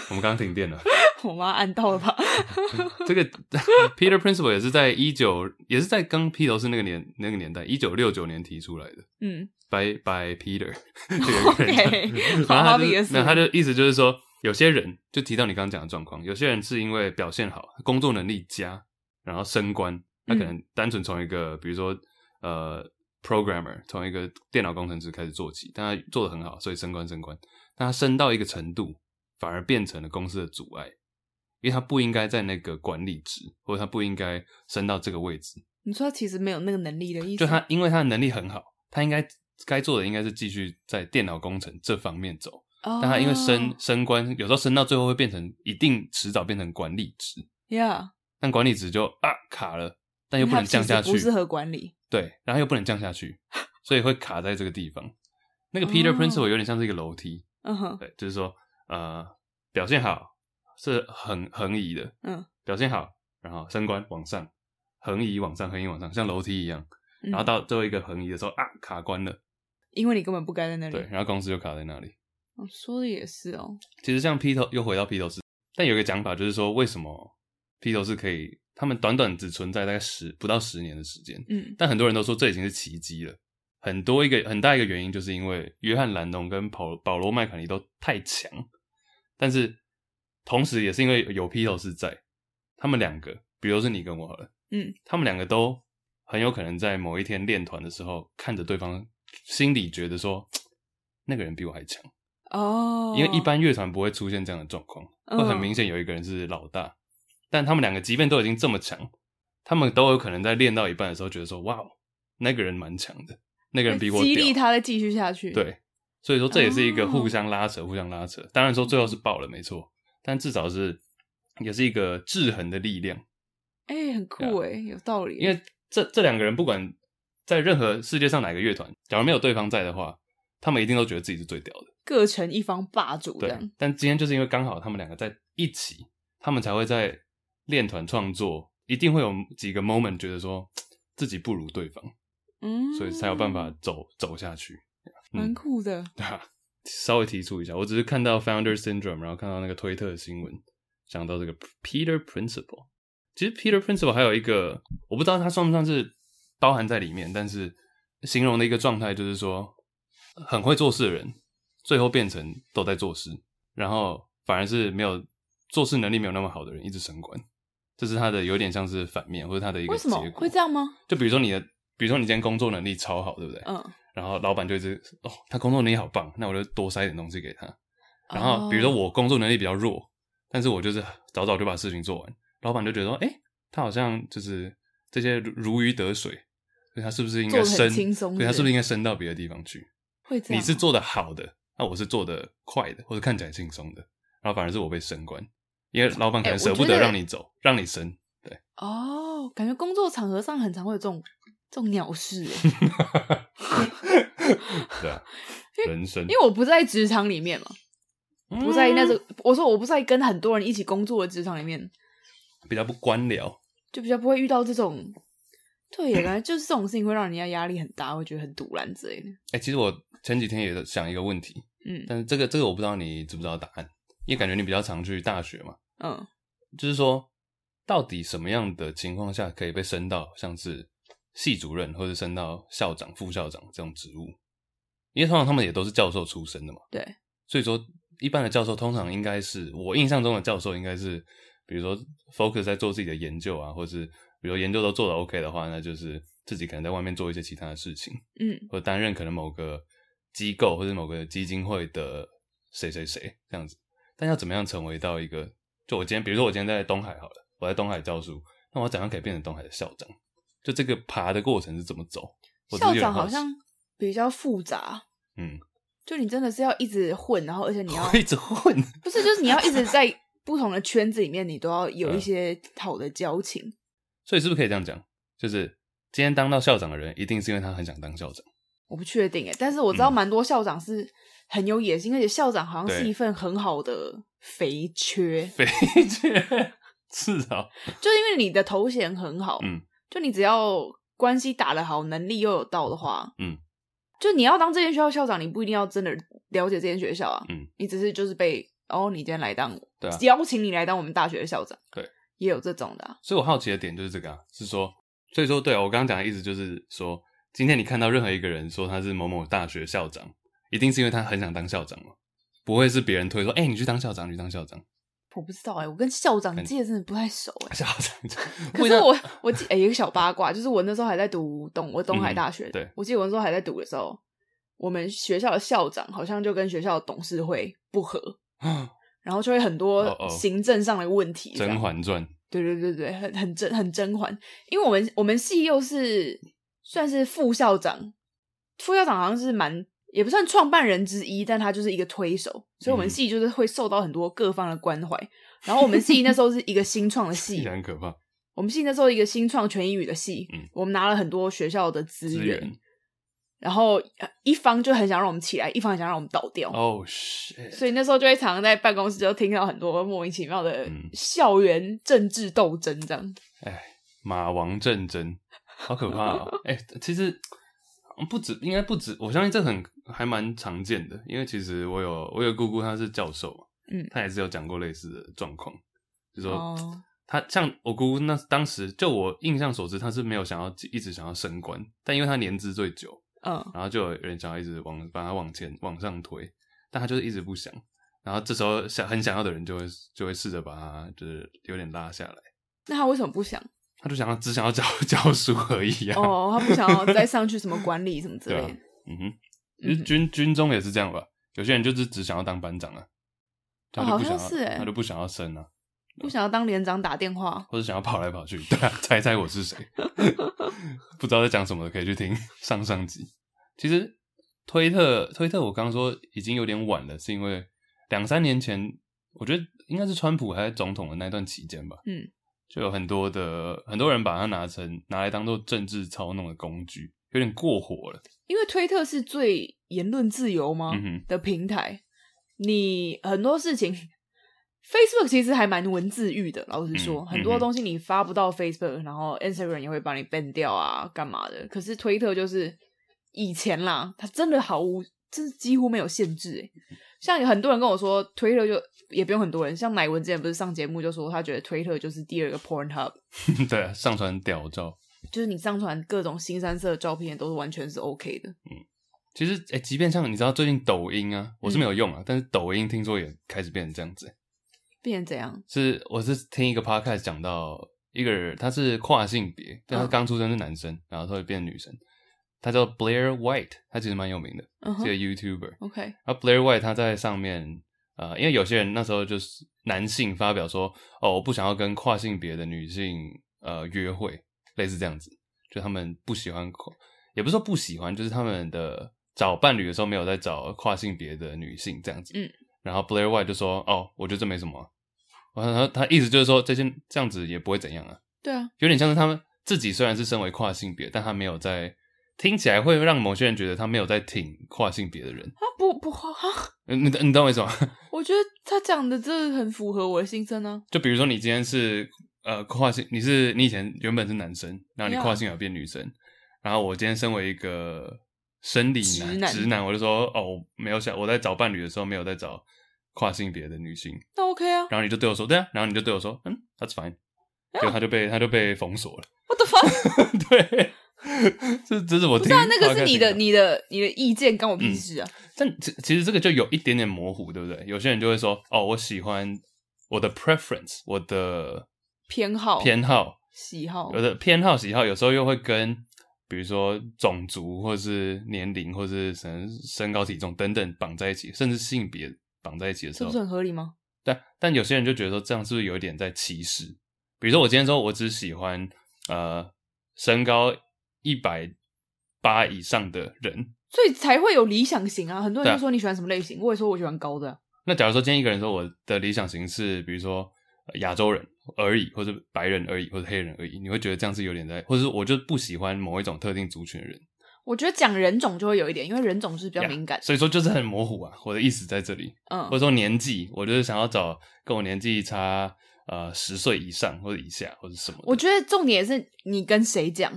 我们刚刚停电了，我妈按到了吧？这个 Peter Principle 也是在一九，也是在刚披头士那个年那个年代，一九六九年提出来的。嗯。By by Peter，这个 人，Okay. 然后他就那他就意思就是说，有些人就提到你刚刚讲的状况，有些人是因为表现好，工作能力佳，然后升官，他可能单纯从一个，嗯、比如说呃，programmer，从一个电脑工程师开始做起，但他做的很好，所以升官升官，但他升到一个程度，反而变成了公司的阻碍，因为他不应该在那个管理职，或者他不应该升到这个位置。你说他其实没有那个能力的意思？就他因为他的能力很好，他应该。该做的应该是继续在电脑工程这方面走，oh. 但他因为升升官，有时候升到最后会变成一定迟早变成管理职，Yeah，但管理职就啊卡了，但又不能降下去，不适合管理，对，然后又不能降下去，所以会卡在这个地方。那个 Peter Principle 有点像是一个楼梯，嗯哼，对，就是说呃表现好是横横移的，嗯，表现好，然后升官往上，横移往上，横移往上，像楼梯一样，然后到最后一个横移的时候啊卡关了。因为你根本不该在那里，对，然后公司就卡在那里。哦，说的也是哦。其实像披头又回到披头士，但有一个讲法就是说，为什么披头士可以，他们短短只存在大概十不到十年的时间，嗯，但很多人都说这已经是奇迹了。很多一个很大一个原因就是因为约翰兰农跟保保罗麦卡尼都太强，但是同时也是因为有披头士在，他们两个，比如说是你跟我好了，嗯，他们两个都很有可能在某一天练团的时候看着对方。心里觉得说，那个人比我还强哦，oh. 因为一般乐团不会出现这样的状况，会很明显有一个人是老大。Oh. 但他们两个即便都已经这么强，他们都有可能在练到一半的时候觉得说，哇，那个人蛮强的，那个人比我激励他再继续下去。对，所以说这也是一个互相拉扯，oh. 互相拉扯。当然说最后是爆了，没错，但至少是也是一个制衡的力量。哎、欸，很酷哎，有道理。因为这这两个人不管。在任何世界上哪个乐团，假如没有对方在的话，他们一定都觉得自己是最屌的，各成一方霸主。对，但今天就是因为刚好他们两个在一起，他们才会在练团创作，一定会有几个 moment 觉得说自己不如对方，嗯，所以才有办法走走下去，蛮、嗯、酷的。对啊，稍微提出一下，我只是看到 Founder Syndrome，然后看到那个推特的新闻，想到这个 Peter Principle。其实 Peter Principle 还有一个，我不知道他算不算是。包含在里面，但是形容的一个状态就是说，很会做事的人，最后变成都在做事，然后反而是没有做事能力没有那么好的人一直升官，这是他的有点像是反面，或者他的一个结果。为什么会这样吗？就比如说你的，比如说你今天工作能力超好，对不对？嗯。然后老板就一直哦，他工作能力好棒，那我就多塞点东西给他。然后比如说我工作能力比较弱，但是我就是早早就把事情做完，老板就觉得说，哎，他好像就是这些如鱼得水。所以他是不是应该升？对，他是不是应该升到别的地方去？会这样？你是做的好的，那我是做的快的，或者看起来轻松的，然后反而是我被升官，因为老板可能舍不得让你走，欸、让你升。对哦，感觉工作场合上很常会有这种这种鸟事。对啊，人生，因为我不在职场里面嘛，不在那种，我说我不在跟很多人一起工作的职场里面，比较不官僚，就比较不会遇到这种。对，原来就是这种事情会让人家压力很大，会觉得很堵然之类的。哎、欸，其实我前几天也想一个问题，嗯，但是这个这个我不知道你知不知道答案，因为感觉你比较常去大学嘛，嗯，就是说到底什么样的情况下可以被升到像是系主任或者升到校长、副校长这种职务？因为通常他们也都是教授出身的嘛，对，所以说一般的教授通常应该是我印象中的教授应该是，比如说 focus 在做自己的研究啊，或者是。比如研究都做的 OK 的话，那就是自己可能在外面做一些其他的事情，嗯，或担任可能某个机构或者某个基金会的谁谁谁这样子。但要怎么样成为到一个？就我今天，比如说我今天在东海好了，我在东海教书，那我怎样可以变成东海的校长？就这个爬的过程是怎么走？校长好像比较复杂，嗯，就你真的是要一直混，然后而且你要 一直混，不是，就是你要一直在不同的圈子里面，你都要有一些好的交情。嗯所以是不是可以这样讲？就是今天当到校长的人，一定是因为他很想当校长。我不确定诶，但是我知道蛮多校长是很有野心，嗯、而且校长好像是一份很好的肥缺。肥缺？是啊，就因为你的头衔很好，嗯，就你只要关系打得好，能力又有到的话，嗯，就你要当这间学校校长，你不一定要真的了解这间学校啊，嗯，你只是就是被哦，你今天来当，对啊，邀请你来当我们大学的校长，对。也有这种的、啊，所以我好奇的点就是这个啊，是说，所以说，对啊，我刚刚讲的意思就是说，今天你看到任何一个人说他是某某大学校长，一定是因为他很想当校长嘛，不会是别人推说，哎、欸，你去当校长，你去当校长。我不知道哎、欸，我跟校长记得真的不太熟哎、欸。校长，可是我我记哎、欸，一个小八卦，就是我那时候还在读东我东海大学，嗯、对，我记得我那时候还在读的时候，我们学校的校长好像就跟学校的董事会不合，然后就会很多行政上的问题。甄嬛传。对对对对，很很甄很甄嬛，因为我们我们系又是算是副校长，副校长好像是蛮也不算创办人之一，但他就是一个推手，所以我们系就是会受到很多各方的关怀。嗯、然后我们系那时候是一个新创的系，很可怕。我们系那时候一个新创全英语的系，嗯，我们拿了很多学校的资源。资源然后一方就很想让我们起来，一方很想让我们倒掉。哦，oh, 所以那时候就会常常在办公室就听到很多莫名其妙的校园政治斗争，这样。哎、嗯，马王政争，好可怕啊！哎，其实不止，应该不止，我相信这很还蛮常见的。因为其实我有我有姑姑，她是教授，嗯，她也是有讲过类似的状况，就说、哦、她像我姑姑那当时，就我印象所知，她是没有想要一直想要升官，但因为她年资最久。嗯，然后就有人想要一直往把他往前往上推，但他就是一直不想。然后这时候想很想要的人就会就会试着把他就是有点拉下来。那他为什么不想？他就想要只想要教 教书而已啊。哦，他不想要再上去什么管理什么之 类的。啊，嗯哼，军军军中也是这样吧？有些人就是只想要当班长啊，他就不想要，哦，好像是欸，他就不想要升啊。不想要当连长打电话，或者想要跑来跑去，对啊，猜猜我是谁？不知道在讲什么的，可以去听上上集。其实推特推特，我刚刚说已经有点晚了，是因为两三年前，我觉得应该是川普还在总统的那段期间吧，嗯，就有很多的很多人把它拿成拿来当做政治操弄的工具，有点过火了。因为推特是最言论自由吗、嗯、的平台，你很多事情。Facebook 其实还蛮文字狱的，老实说，嗯、很多东西你发不到 Facebook，、嗯、然后 Instagram 也会把你 ban 掉啊，干嘛的？可是推特就是以前啦，它真的毫无，真是几乎没有限制诶。像有很多人跟我说，推特就也不用很多人，像乃文之前不是上节目就说，他觉得推特就是第二个 Pornhub，对啊，上传屌照，就是你上传各种新三色的照片都是完全是 OK 的。嗯，其实诶，即便像你知道最近抖音啊，我是没有用啊，嗯、但是抖音听说也开始变成这样子。变成怎样？是我是听一个 podcast 讲到一个人，他是跨性别，但他刚出生是男生，嗯、然后他会变女生。他叫 Blair White，他其实蛮有名的，是个 YouTuber。OK，然后 Blair White 他在上面，呃，因为有些人那时候就是男性发表说，哦，我不想要跟跨性别的女性呃约会，类似这样子，就他们不喜欢跨，也不是说不喜欢，就是他们的找伴侣的时候没有在找跨性别的女性这样子。嗯。然后 Blair White 就说：“哦，我觉得这没什么。”然后他意思就是说，这些这样子也不会怎样啊。对啊，有点像是他们自己虽然是身为跨性别，但他没有在听起来会让某些人觉得他没有在挺跨性别的人啊。不不啊，你你你懂我意思吗？我觉得他讲的这很符合我的心声呢。就比如说你今天是呃跨性，你是你以前原本是男生，然后你跨性要变女生.然后我今天身为一个生理男直男，直男，我就说哦，没有想我在找伴侣的时候没有在找。跨性别的女性，那 OK 啊。然后你就对我说，对啊。然后你就对我说，嗯，That's fine。结果他就被他就被封锁了。What the fuck？对，这这是我听。不是啊，那个是你的你的你的意见，跟我屁事啊。嗯、但其其实这个就有一点点模糊，对不对？有些人就会说，哦，我喜欢我的 preference，我的偏好偏好喜好，有的偏好喜好，有时候又会跟比如说种族或是年龄或是什么身高体重等等绑在一起，甚至性别绑在一起的时候，这不是很合理吗？对，但有些人就觉得说这样是不是有一点在歧视？比如说我今天说我只喜欢呃身高一百八以上的人，所以才会有理想型啊。很多人就说你喜欢什么类型，啊、我也说我喜欢高的、啊。那假如说今天一个人说我的理想型是比如说亚洲人而已，或者白人而已，或者黑人而已，你会觉得这样是有点在，或者是我就不喜欢某一种特定族群的人。我觉得讲人种就会有一点，因为人种是比较敏感，yeah, 所以说就是很模糊啊。我的意思在这里，嗯，或者说年纪，我就是想要找跟我年纪差呃十岁以上或者以下或者什么。我觉得重点也是你跟谁讲，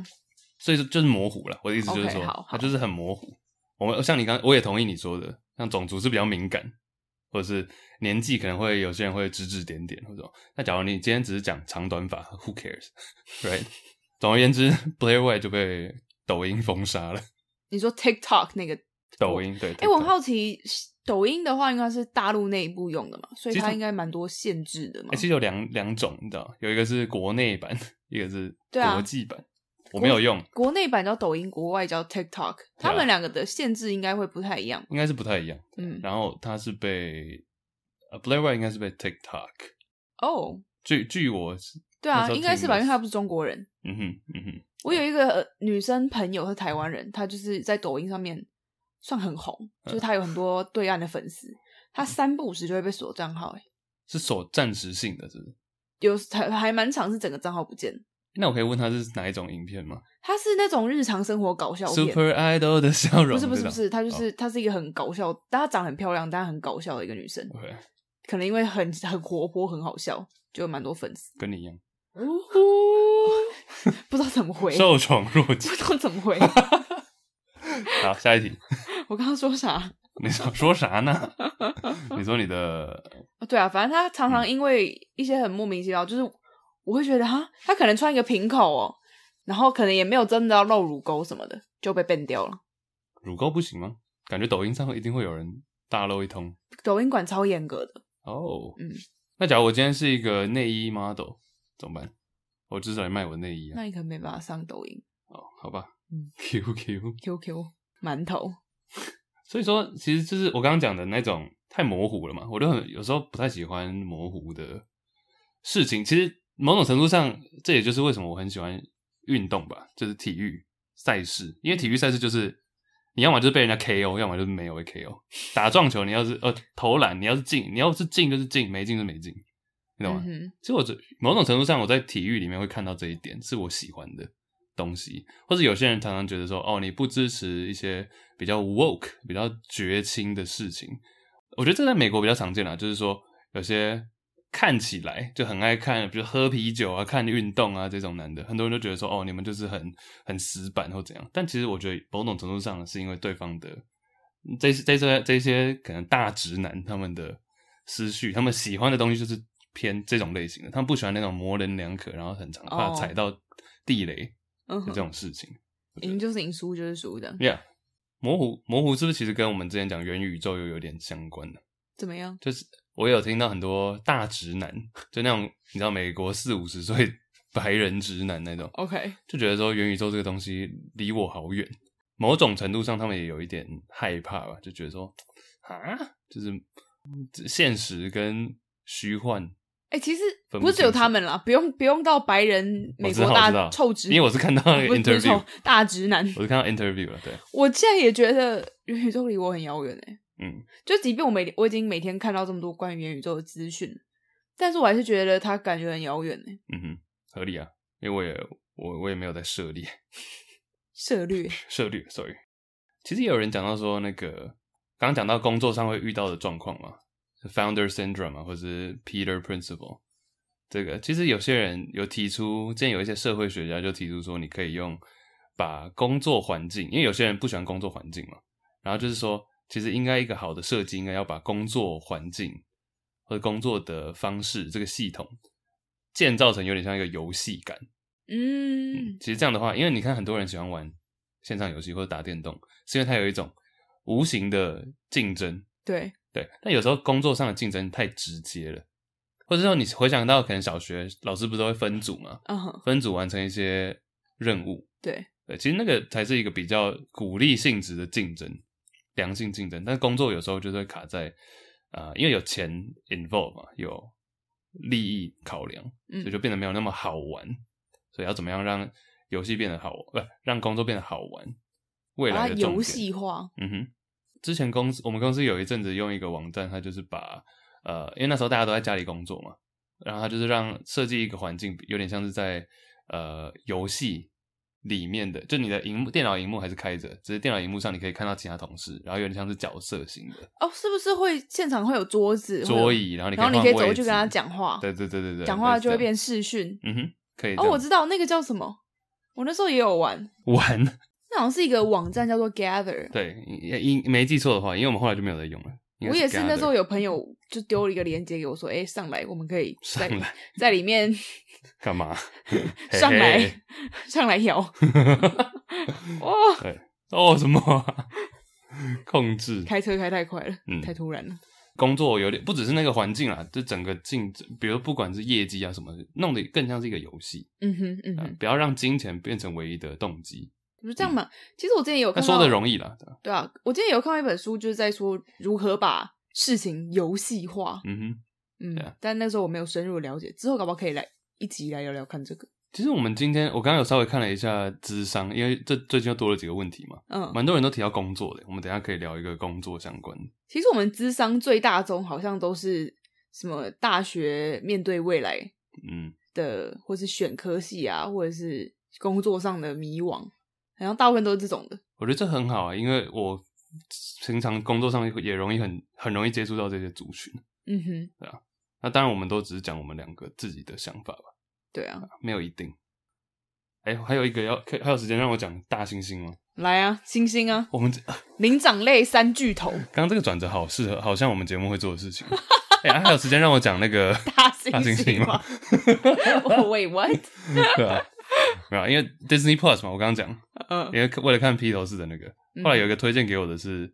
所以说就是模糊了。我的意思就是说它就是很模糊。我们像你刚，我也同意你说的，像种族是比较敏感，或者是年纪可能会有些人会指指点点或者。那假如你今天只是讲长短发，Who cares，right？总而言之，Blair White 就被。抖音封杀了。你说 TikTok 那个抖音对？哎、欸，我很好奇，抖音的话应该是大陆内部用的嘛，所以它应该蛮多限制的嘛。其实有两两种，你知道，有一个是国内版，一个是国际版。我没有用国内版叫抖音，国外叫 TikTok，他们两个的限制应该会不太一样，应该是不太一样。嗯，然后他是被呃 Blair White 应该是被 TikTok 哦，据据我对啊，应该是吧，因为他不是中国人。嗯哼，嗯哼。我有一个女生朋友是台湾人，她就是在抖音上面算很红，嗯、就是她有很多对岸的粉丝，她三不五时就会被锁账号，哎，是锁暂时性的，是不是？有还还蛮长，是整个账号不见。那我可以问她是哪一种影片吗？她是那种日常生活搞笑片，Super Idol 的笑容，不是不是不是，她就是她、哦、是一个很搞笑，但她长得很漂亮，但很搞笑的一个女生。Okay. 可能因为很很活泼，很好笑，就有蛮多粉丝，跟你一样。不知道怎么回，受宠若惊，不知道怎么回。好，下一题。我刚刚说啥？你想说啥呢？你说你的……对啊，反正他常常因为一些很莫名其妙，嗯、就是我会觉得哈，他可能穿一个平口哦，然后可能也没有真的要露乳沟什么的，就被 ban 掉了。乳沟不行吗？感觉抖音上一定会有人大露一通。抖音管超严格的哦。嗯，那假如我今天是一个内衣 model 怎么办？我至少也卖我内衣啊，那你可能没办法上抖音哦，好吧，嗯，Q Q Q Q 馒头，所以说其实就是我刚刚讲的那种太模糊了嘛，我就很有时候不太喜欢模糊的事情。其实某种程度上，这也就是为什么我很喜欢运动吧，就是体育赛事，因为体育赛事就是你要么就是被人家 KO，要么就是没有被 KO。打撞球，你要是呃投篮，你要是进，你要是进就是进，没进就没进。你懂吗？嗯、其实我这某种程度上，我在体育里面会看到这一点，是我喜欢的东西。或者有些人常常觉得说，哦，你不支持一些比较 woke、比较绝情的事情。我觉得这在美国比较常见啦，就是说有些看起来就很爱看，比如喝啤酒啊、看运动啊这种男的，很多人都觉得说，哦，你们就是很很死板或怎样。但其实我觉得某种程度上是因为对方的这些这些这些可能大直男他们的思绪，他们喜欢的东西就是。偏这种类型的，他们不喜欢那种模棱两可，然后很常怕踩到地雷的这种事情。赢就是赢，输就是输的。Yeah，模糊模糊是不是其实跟我们之前讲元宇宙又有点相关呢？怎么样？就是我有听到很多大直男，就那种你知道美国四五十岁白人直男那种，OK，就觉得说元宇宙这个东西离我好远。某种程度上，他们也有一点害怕吧，就觉得说啊，就是现实跟虚幻。哎、欸，其实不是只有他们啦，不用不用到白人美国大臭直，因为我是看到那个 interview 大直男，我是看到 interview 了。对，我现在也觉得元宇宙离我很遥远哎。嗯，就即便我每我已经每天看到这么多关于元宇宙的资讯，但是我还是觉得它感觉很遥远哎。嗯哼，合理啊，因为我也我我也没有在涉猎，涉猎涉猎，sorry。其实也有人讲到说，那个刚刚讲到工作上会遇到的状况嘛。Founder syndrome 啊，或是 Peter Principle，这个其实有些人有提出，之前有一些社会学家就提出说，你可以用把工作环境，因为有些人不喜欢工作环境嘛，然后就是说，其实应该一个好的设计应该要把工作环境或者工作的方式这个系统建造成有点像一个游戏感。嗯，嗯，其实这样的话，因为你看很多人喜欢玩线上游戏或者打电动，是因为它有一种无形的竞争。对。对，但有时候工作上的竞争太直接了，或者说你回想到可能小学老师不是都会分组嘛，分组完成一些任务，对对，其实那个才是一个比较鼓励性质的竞争，良性竞争。但是工作有时候就是会卡在啊、呃，因为有钱 involve 嘛，有利益考量，所以就变得没有那么好玩。嗯、所以要怎么样让游戏变得好，不、呃、让工作变得好玩？未来的游戏化，嗯哼。之前公司我们公司有一阵子用一个网站，它就是把呃，因为那时候大家都在家里工作嘛，然后它就是让设计一个环境，有点像是在呃游戏里面的，就你的荧幕电脑荧幕还是开着，只是电脑荧幕上你可以看到其他同事，然后有点像是角色型的。哦，是不是会现场会有桌子、桌椅，然后你可以然后你可以走过去跟他讲话，对对对对对，讲话就会变视讯。嗯哼，可以。哦，我知道那个叫什么，我那时候也有玩玩。那好像是一个网站，叫做 Gather。对，应没记错的话，因为我们后来就没有再用了。我也是那时候有朋友就丢了一个链接给我，说：“哎，上来，我们可以 在在里面干嘛？上来 上来摇。”哦，对哦，什么控制？开车开太快了，嗯，太突然了。工作有点不只是那个环境啦，就整个竞争，比如不管是业绩啊什么，弄得更像是一个游戏。嗯哼，嗯哼，不要让金钱变成唯一的动机。不是这样嘛？其实我之前有看到，说的容易了。对啊，我之前有看到一本书，就是在说如何把事情游戏化。嗯哼，嗯，啊、但那时候我没有深入了解，之后搞不好可以来一集来聊聊看这个。其实我们今天我刚刚有稍微看了一下智商，因为这最近又多了几个问题嘛。嗯，蛮多人都提到工作的，我们等一下可以聊一个工作相关。其实我们智商最大宗好像都是什么大学面对未来，嗯的，或是选科系啊，或者是工作上的迷惘。好像大部分都是这种的，我觉得这很好啊，因为我平常工作上也容易很很容易接触到这些族群。嗯哼，对啊。那当然，我们都只是讲我们两个自己的想法吧。对啊，没有一定。哎，还有一个要，还有时间让我讲大猩猩吗？来啊，猩猩啊！我们灵长类三巨头。刚刚这个转折好适合，好像我们节目会做的事情。哎，还有时间让我讲那个 大猩猩吗？Wait, what？对啊。没有，因为 Disney Plus 嘛，我刚刚讲，嗯，因为为了看披头士的那个，后来有一个推荐给我的是，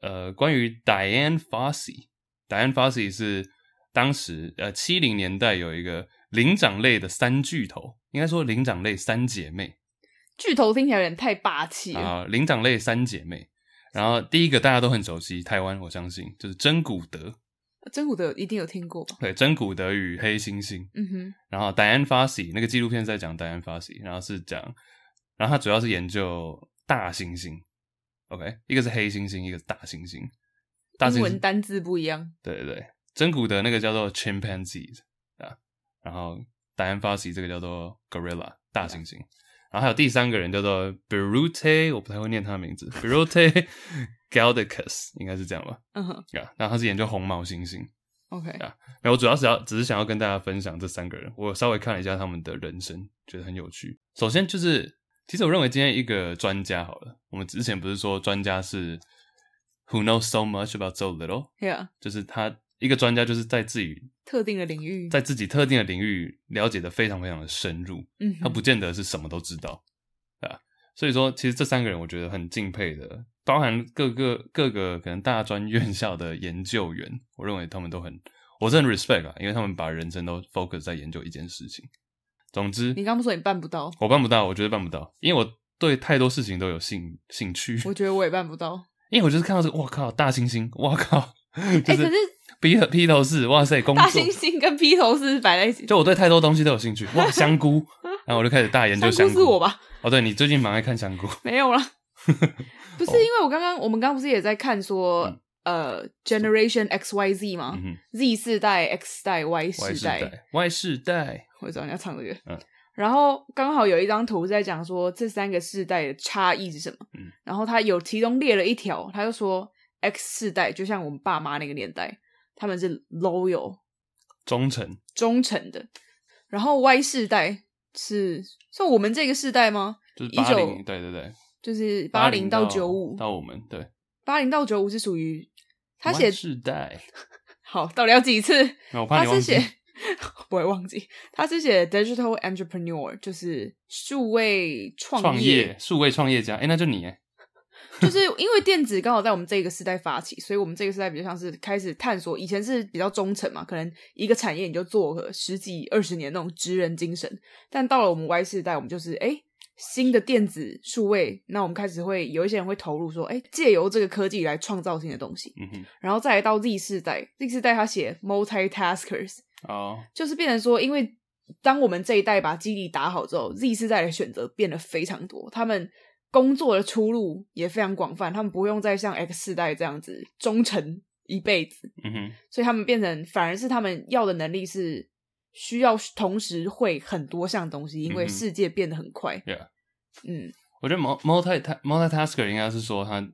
呃，关于 Diane Fossey，Diane Fossey 是当时呃七零年代有一个灵长类的三巨头，应该说灵长类三姐妹，巨头听起来有点太霸气了。啊，灵长类三姐妹，然后第一个大家都很熟悉，台湾我相信就是真古德。珍古德一定有听过吧？对，真古德与黑猩猩。嗯哼。然后 Dian Fossey 那个纪录片在讲 Dian Fossey，然后是讲，然后他主要是研究大猩猩。OK，一个是黑猩猩，一个是大猩猩。大猩猩英文单字不一样。对对对，真古德那个叫做 Chimpanzees 啊，然后 Dian Fossey 这个叫做 Gorilla 大猩猩。然后还有第三个人叫做 Birute，我不太会念他的名字，Birute。Galdicus 应该是这样吧，嗯哼，啊，然后他是研究红毛猩猩，OK，啊，没有，我主要是要只是想要跟大家分享这三个人，我稍微看了一下他们的人生，觉得很有趣。首先就是，其实我认为今天一个专家好了，我们之前不是说专家是 who knows so much about so little，Yeah，就是他一个专家就是在自己特定的领域，在自己特定的领域了解的非常非常的深入，嗯，他不见得是什么都知道，啊，所以说其实这三个人我觉得很敬佩的。包含各个各个可能大专院校的研究员，我认为他们都很，我是很 respect 啊，因为他们把人生都 focus 在研究一件事情。总之，你刚不说你办不到，我办不到，我觉得办不到，因为我对太多事情都有兴兴趣。我觉得我也办不到，因为我就是看到这个，哇靠，大猩猩，我靠，哎、就是欸，可是披披头士，哇塞，工作，大猩猩跟披头士摆在一起，就我对太多东西都有兴趣。哇，香菇，然后我就开始大研究香菇。香菇是我吧？哦，对，你最近蛮爱看香菇，没有啦。不是因为我刚刚，我们刚刚不是也在看说，嗯、呃，Generation X Y Z 吗？嗯、Z 世代、X 世代、Y 世代、Y 世代，我知道你要唱这个。嗯，然后刚好有一张图在讲说这三个世代的差异是什么。嗯，然后他有其中列了一条，他就说 X 世代就像我们爸妈那个年代，他们是 loyal 忠诚。忠诚的，然后 Y 世代是算我们这个世代吗？就是八零，对对对。就是八零到九五。到我们对，八零到九五是属于他写世代，好，到底要几次？他是写 不会忘记，他是写 digital entrepreneur，就是数位创业，创业数位创业家。哎、欸，那就你哎，就是因为电子刚好在我们这个时代发起，所以我们这个时代比较像是开始探索。以前是比较忠诚嘛，可能一个产业你就做个十几二十年那种职人精神。但到了我们 Y 世代，我们就是哎，新的电子数位，那我们开始会有一些人会投入说，哎，借由这个科技来创造新的东西。嗯哼。然后再来到 Z 世代，Z 世代他写 multitaskers，哦，就是变成说，因为当我们这一代把基地打好之后，Z 世代的选择变得非常多，他们。工作的出路也非常广泛，他们不用再像 X 世代这样子忠诚一辈子，嗯哼，所以他们变成反而是他们要的能力是需要同时会很多项东西，因为世界变得很快。Yeah. 嗯，我觉得 multi multitasker 应该是说他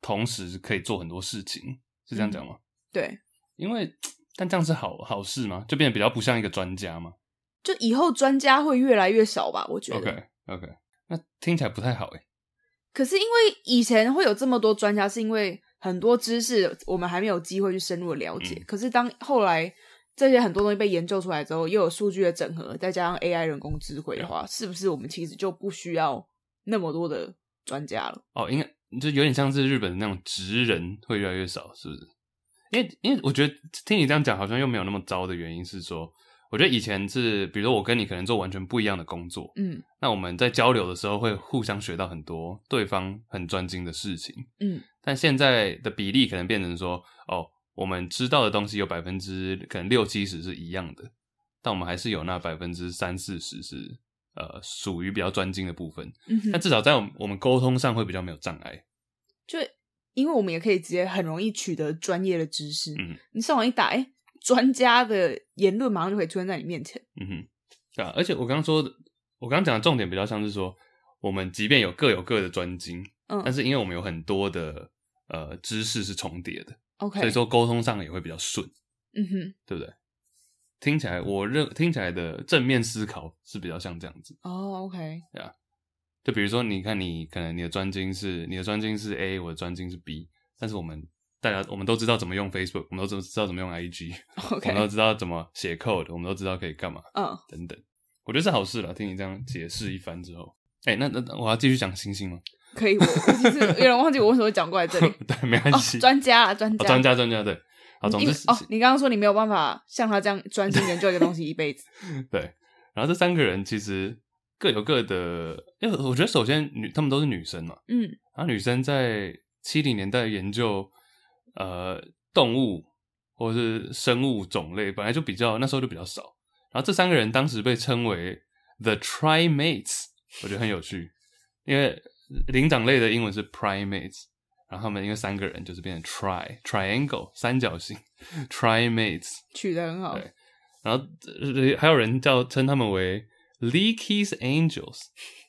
同时可以做很多事情，是这样讲吗？嗯，对，因为但这样是好好事吗？就变得比较不像一个专家吗？就以后专家会越来越少吧？我觉得。OK OK，那听起来不太好诶。可是因为以前会有这么多专家，是因为很多知识我们还没有机会去深入的了解。嗯、可是当后来这些很多东西被研究出来之后，又有数据的整合，再加上 AI 人工智慧的话，是不是我们其实就不需要那么多的专家了？哦，应该就有点像是日本的那种职人会越来越少，是不是？因为因为我觉得听你这样讲，好像又没有那么糟的原因是说。我觉得以前是，比如说我跟你可能做完全不一样的工作，嗯，那我们在交流的时候会互相学到很多对方很专精的事情，嗯，但现在的比例可能变成说，哦，我们知道的东西有百分之可能六七十是一样的，但我们还是有那百分之三四十是呃属于比较专精的部分，但至少在我们我们沟通上会比较没有障碍，就因为我们也可以直接很容易取得专业的知识，嗯，你上网一打，哎。专家的言论马上就可以出现在你面前。嗯哼，对啊，而且我刚刚说的，我刚刚讲的重点比较像是说，我们即便有各有各的专精，嗯，但是因为我们有很多的呃知识是重叠的，OK，所以说沟通上也会比较顺。嗯哼，对不对？听起来我认听起来的正面思考是比较像这样子。哦，OK，对啊，就比如说，你看你可能你的专精是你的专精是 A，我的专精是 B，但是我们。大家我们都知道怎么用 Facebook，我们都知道怎么用 IG，Okay. 我们都知道怎么写 code，我们都知道可以干嘛，嗯，等等，我觉得是好事了。听你这样解释一番之后，哎、欸，那那我要继续讲星星吗？可以，我其实 有人忘记我为什么会讲过来这里。对，没关系。专、哦、家啊，专家，专、哦、家，专家，对。好，总之哦，你刚刚说你没有办法像他这样专心研究一个东西一辈子。对。然后这三个人其实各有各的，因为我觉得首先女，他们都是女生嘛，嗯，然后女生在七零年代研究。呃，动物或者是生物种类本来就比较那时候就比较少，然后这三个人当时被称为 The Trimates，我觉得很有趣，因为灵长类的英文是 Primates，然后他们因为三个人就是变成 Tri Triangle 三角形 Trimates，取得很好。对，然后还有人叫称他们为 Leakey's Angels，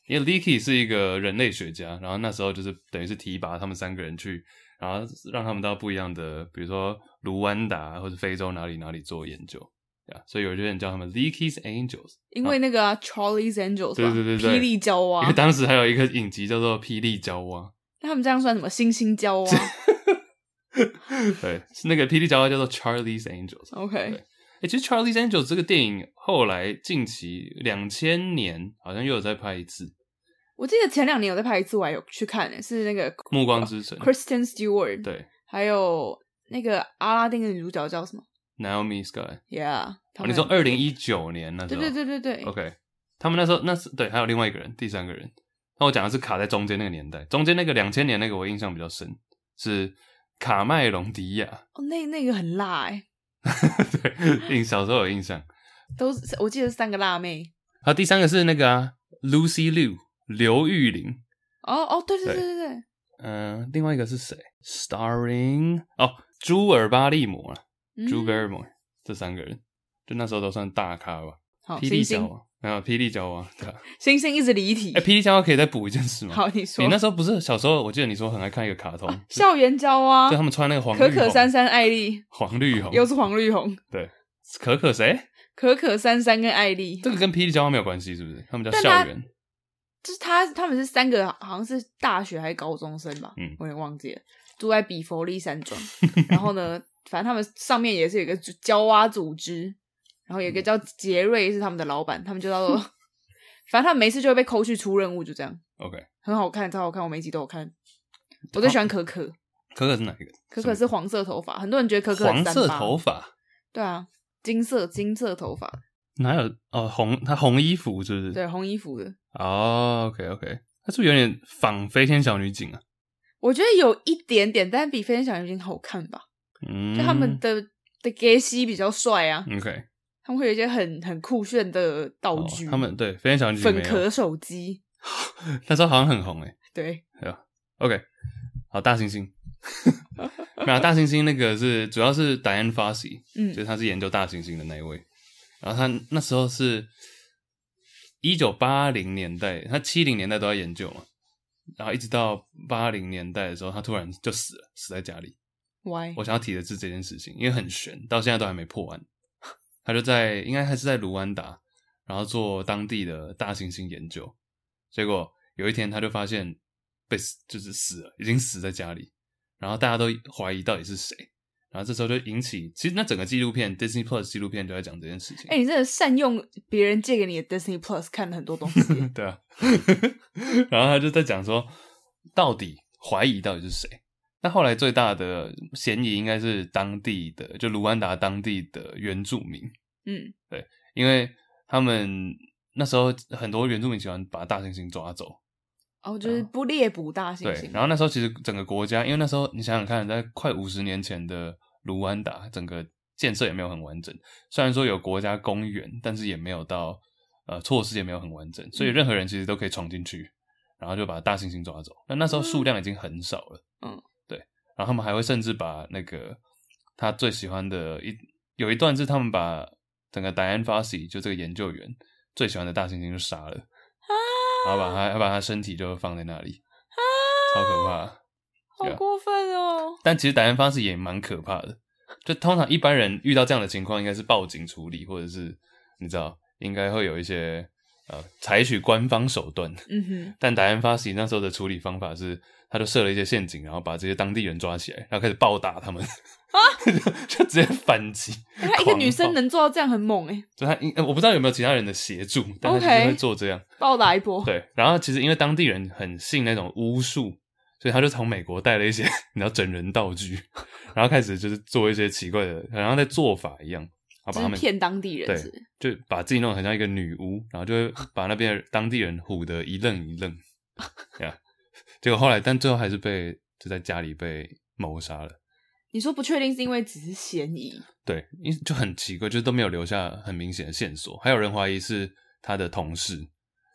因为 Leakey 是一个人类学家，然后那时候就是等于是提拔他们三个人去。然后让他们到不一样的，比如说卢湾达或者非洲哪里哪里做研究，对啊，所以有些人叫他们 Leakey's Angels，因为那个、啊、Charlie's Angels，对对对对，霹雳娇娃，因为当时还有一个影集叫做霹雳娇娃，那他们这样算什么？星星娇娃？对，是那个霹雳娇娃叫做 Charlie's Angels。OK，哎，其实 Charlie's Angels 这个电影后来近期两千年好像又有再拍一次。我记得前两年有在拍一次，我还有去看呢，是那个《暮光之城》，Christian Stewart，对，还有那个阿拉丁的女主角叫什么？Naomi Scott，Yeah，、哦、你说二零一九年那时候，对对对对对，OK，他们那时候那是对，还有另外一个人，第三个人，那我讲的是卡在中间那个年代，中间那个两千年那个我印象比较深，是卡麦隆迪亚，哦，那那个很辣哎，对，印小时候有印象，都是我记得是三个辣妹，好，第三个是那个、啊、Lucy Liu。刘玉玲，哦哦，对对对对对，嗯、呃，另外一个是谁？Starring 哦，朱尔巴利摩啊，朱尔巴利摩，这三个人，就那时候都算大咖吧。好，霹雳娇娃，没有霹雳娇娃，对。星星一直离题。哎，霹雳娇娃可以再补一件事吗？好，你说。你那时候不是小时候，我记得你说很爱看一个卡通，啊、校园娇娃，就他们穿那个黄绿可可珊珊艾丽，黄绿红，又是黄绿红，对，可可谁？可可珊珊跟艾丽，这个跟霹雳娇娃没有关系，是不是？他们叫校园。就是他，他们是三个，好像是大学还是高中生吧，嗯，我也忘记了。住在比佛利山庄，然后呢，反正他们上面也是有一个娇娃组织，然后有一个叫杰瑞是他们的老板，他们就叫做，反正他们每次就会被抠去出任务，就这样。OK，很好看，超好看，我每集都有看。我最喜欢可可。可可是哪一个？可可是黄色头发，很多人觉得可可很黄色头发。对啊，金色金色头发。哪有哦？红，他红衣服是不是？对，红衣服的。哦，OK OK，他是不是有点仿飞天小女警啊？我觉得有一点点，但比飞天小女警好看吧。嗯，就他们的的 gay 西比较帅啊。OK，他们会有一些很很酷炫的道具。哦、他们对飞天小女警粉壳手机，那时候好像很红诶。对，对 OK，好，大猩猩。没有大猩猩，那个是主要是 Diane Fossey，嗯，就是他是研究大猩猩的那一位。然后他那时候是一九八零年代，他七零年代都在研究嘛，然后一直到八零年代的时候，他突然就死了，死在家里。Why？我想要提的是这件事情，因为很悬，到现在都还没破案。他就在应该还是在卢安达，然后做当地的大猩猩研究。结果有一天他就发现被死，就是死了，已经死在家里。然后大家都怀疑到底是谁，然后这时候就引起，其实那整个纪录片 Disney Plus 纪录片都在讲这件事情。哎、欸，你真的善用别人借给你的 Disney Plus 看了很多东西。对啊，然后他就在讲说，到底怀疑到底是谁？那后来最大的嫌疑应该是当地的，就卢安达当地的原住民。嗯，对，因为他们那时候很多原住民喜欢把大猩猩抓走。哦，就是不猎捕大猩猩。对，然后那时候其实整个国家，因为那时候你想想看，在快五十年前的卢安达，整个建设也没有很完整。虽然说有国家公园，但是也没有到呃措施也没有很完整，所以任何人其实都可以闯进去，然后就把大猩猩抓走。那那时候数量已经很少了。嗯，对。然后他们还会甚至把那个他最喜欢的一有一段是他们把整个 Dian Fossey 就这个研究员最喜欢的大猩猩就杀了。然后把他，他把他身体就放在那里，啊，超可怕，好过分哦！但其实打人方式也蛮可怕的，就通常一般人遇到这样的情况，应该是报警处理，或者是你知道，应该会有一些呃采取官方手段。嗯哼。但打人方式那时候的处理方法是，他就设了一些陷阱，然后把这些当地人抓起来，然后开始暴打他们。啊！就直接反击。一个女生能做到这样很猛哎、欸。就他，我不知道有没有其他人的协助，但他就是会做这样暴打一波。对，然后其实因为当地人很信那种巫术，所以他就从美国带了一些 你知道整人道具，然后开始就是做一些奇怪的，好像在做法一样，然后把他们骗当地人。对，就把自己弄得很像一个女巫，然后就会把那边的当地人唬得一愣一愣。对啊，结果后来，但最后还是被就在家里被谋杀了。你说不确定是因为只是嫌疑？对，因就很奇怪，就是都没有留下很明显的线索。还有人怀疑是他的同事，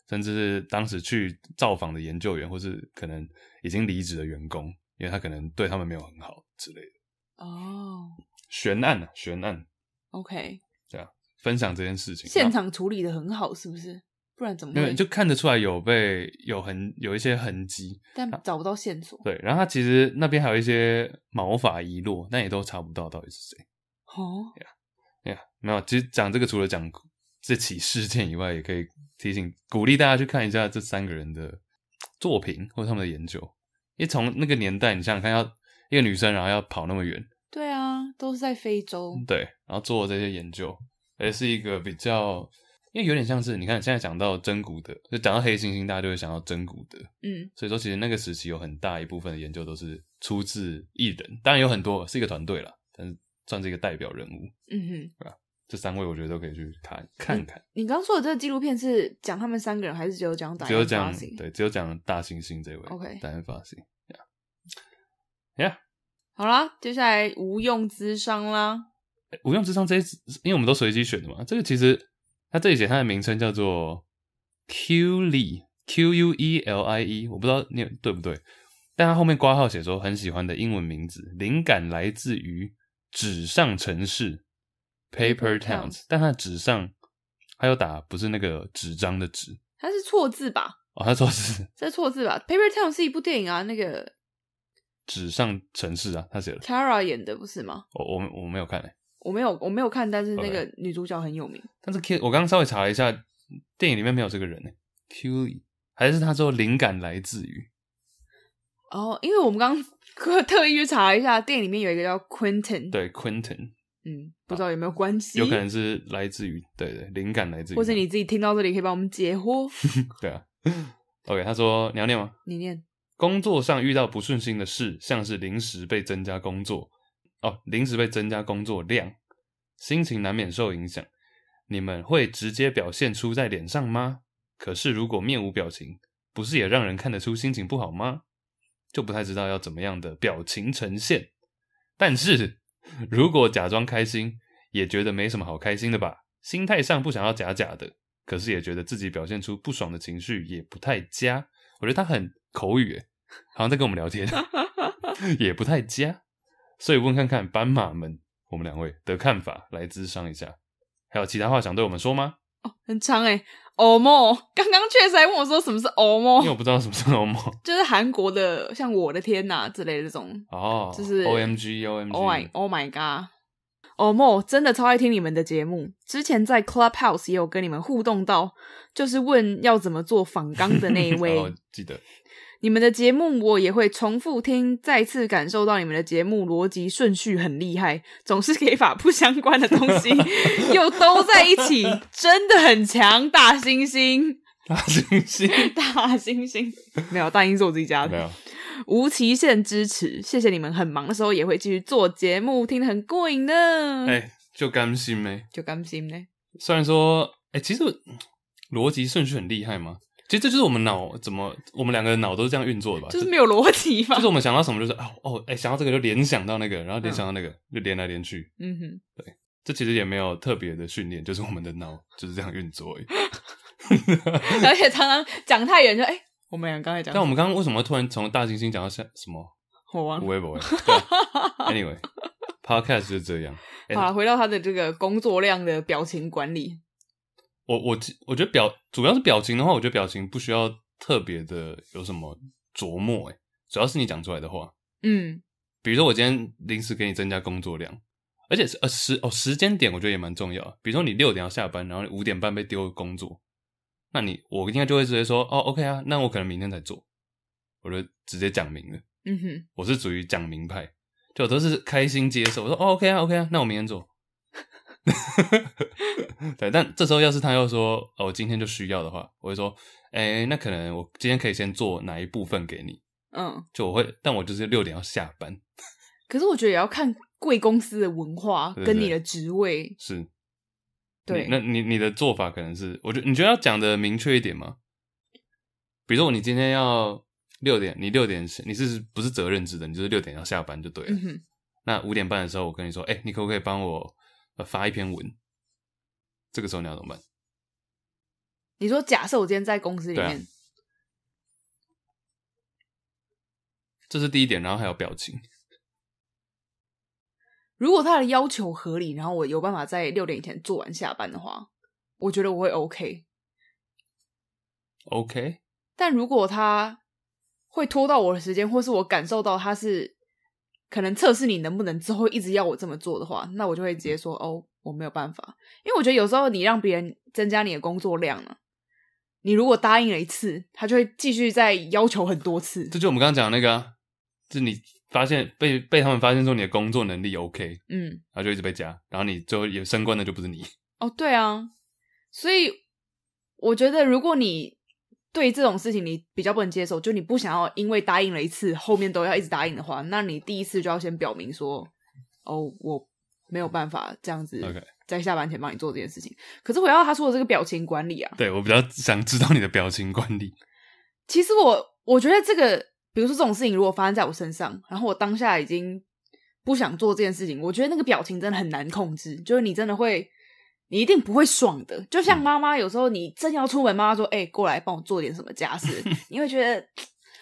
甚至是当时去造访的研究员，或是可能已经离职的员工，因为他可能对他们没有很好之类的。哦，悬案啊，悬案。OK，这样分享这件事情，现场处理的很好，是不是？不然怎么会？就看得出来有被有痕有一些痕迹，但找不到线索。对，然后他其实那边还有一些毛发遗落，但也都查不到到底是谁。哦，呀呀，没有。其实讲这个除了讲这起事件以外，也可以提醒鼓励大家去看一下这三个人的作品或者他们的研究。因为从那个年代，你想想看，要一个女生然后要跑那么远，对啊，都是在非洲，对，然后做这些研究，而是一个比较。因为有点像是，你看现在讲到真古德，就讲到黑猩猩，大家就会想到真古德。嗯，所以说其实那个时期有很大一部分的研究都是出自一人，当然有很多是一个团队了，但是算是一个代表人物。嗯哼，对吧？这三位我觉得都可以去看看看。你刚刚说的这个纪录片是讲他们三个人，还是只有讲大？只有讲对，只有讲大猩猩这位。OK，大猩猩，Yeah，Yeah，好啦，接下来无用之商啦。无用之商这一，因为我们都随机选的嘛，这个其实。他这里写他的名称叫做 Quelie，Q U E L I E，我不知道念对不对，但他后面挂号写说很喜欢的英文名字，灵感来自于纸上城市 Paper Towns，但他的纸上还有打不是那个纸张的纸，他是错字吧？哦，他错字，这错字吧？Paper Towns 是一部电影啊，那个纸上城市啊，他写的 Kara 演的不是吗？我我我没有看诶、欸。我没有，我没有看，但是那个女主角很有名。但是 Q，我刚刚稍微查了一下，电影里面没有这个人呢。Q，还是他说灵感来自于？哦，因为我们刚刚特意去查了一下，电影里面有一个叫 Quentin。对，Quentin。嗯，不知道有没有关系？有可能是来自于，对对，灵感来自于。或者你自己听到这里可以帮我们解惑。对啊。OK，他说你要念吗？你念。工作上遇到不顺心的事，像是临时被增加工作哦，临时被增加工作量，心情难免受影响。你们会直接表现出在脸上吗？可是如果面无表情，不是也让人看得出心情不好吗？就不太知道要怎么样的表情呈现。但是如果假装开心，也觉得没什么好开心的吧？心态上不想要假假的，可是也觉得自己表现出不爽的情绪也不太佳。我觉得他很口语诶，好像在跟我们聊天，也不太佳。所以问看看斑马们，我们两位的看法，来咨商一下。还有其他话想对我们说吗？哦，很长诶。欧莫，刚刚确实还问我说什么是欧莫，因为我不知道什么是欧莫，就是韩国的像我的天呐之类的这种哦，就是 O M G O M G，Oh my Oh my God，欧莫真的超爱听你们的节目，之前在 Clubhouse 也有跟你们互动到，就是问要怎么做仿钢的那一 位，哦，记得。你们的节目我也会重复听，再次感受到你们的节目逻辑顺序很厉害，总是可以把不相关的东西 又都在一起，真的很强，大猩猩，大猩猩，大猩猩，没有，大猩猩是我自己家的，没有，无期限支持，谢谢你们，很忙的时候也会继续做节目，听得很过瘾呢。哎、欸，就甘心呗？就甘心呢？虽然说，哎、欸，其实逻辑顺序很厉害吗？其实这就是我们脑怎么，我们两个脑都是这样运作的吧？就是没有逻辑吧？就是我们想到什么，就是哦哦，哎、欸，想到这个就联想到那个，然后联想到那个，嗯、就连来连去。嗯哼，对，这其实也没有特别的训练，就是我们的脑就是这样运作而已。而且常常讲太远，就哎、欸，我们俩刚才讲。但我们刚刚为什么突然从大猩猩讲到像什么？我忘了。不会不会。Anyway，Podcast 就是这样。好，回到他的这个工作量的表情管理。我我我觉得表主要是表情的话，我觉得表情不需要特别的有什么琢磨，诶，主要是你讲出来的话，嗯，比如说我今天临时给你增加工作量，而且是呃时哦时间点，我觉得也蛮重要。比如说你六点要下班，然后五点半被丢工作，那你我应该就会直接说哦，OK 啊，那我可能明天再做，我就直接讲明了，嗯哼，我是属于讲明派，就我都是开心接受，我说哦，OK 啊，OK 啊，那我明天做。对，但这时候要是他又说哦，今天就需要的话，我会说，哎、欸，那可能我今天可以先做哪一部分给你？嗯，就我会，但我就是六点要下班。可是我觉得也要看贵公司的文化跟你的职位。是，对，你那你你的做法可能是，我觉得你觉得要讲的明确一点吗？比如说你今天要六点，你六点你是不是责任制的？你就是六点要下班就对了。嗯、那五点半的时候，我跟你说，哎、欸，你可不可以帮我？发一篇文，这个时候你要怎么办？你说，假设我今天在公司里面，啊，这是第一点，然后还有表情。如果他的要求合理，然后我有办法在六点以前做完下班的话，我觉得我会 OK。OK，但如果他会拖到我的时间，或是我感受到他是。可能测试你能不能之后一直要我这么做的话，那我就会直接说哦，我没有办法，因为我觉得有时候你让别人增加你的工作量了，你如果答应了一次，他就会继续再要求很多次。这就我们刚刚讲的那个、啊，就你发现被被他们发现说你的工作能力 OK，嗯，然后就一直被加，然后你最后也升官的就不是你。哦，对啊，所以我觉得如果你。对这种事情你比较不能接受，就你不想要因为答应了一次，后面都要一直答应的话，那你第一次就要先表明说，哦，我没有办法这样子在下班前帮你做这件事情。可是回到他说的这个表情管理啊，对，我比较想知道你的表情管理。其实我我觉得这个，比如说这种事情如果发生在我身上，然后我当下已经不想做这件事情，我觉得那个表情真的很难控制，就是你真的会。你一定不会爽的，就像妈妈有时候你正要出门，妈妈说：“哎、欸，过来帮我做点什么家事。”你会觉得，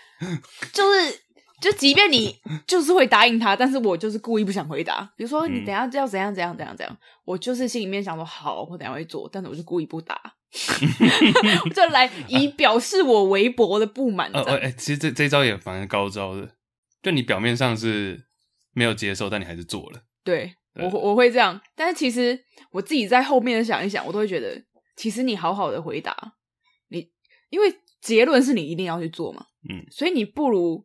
就是就即便你就是会答应他，但是我就是故意不想回答。比如说你等下要怎样怎样怎样怎样，我就是心里面想说好，我等下会做，但是我就故意不答，就来以表示我微薄的不满。哎、呃欸，其实这这招也蛮高招的，就你表面上是没有接受，但你还是做了。对。我我会这样，但是其实我自己在后面想一想，我都会觉得，其实你好好的回答你，因为结论是你一定要去做嘛，嗯，所以你不如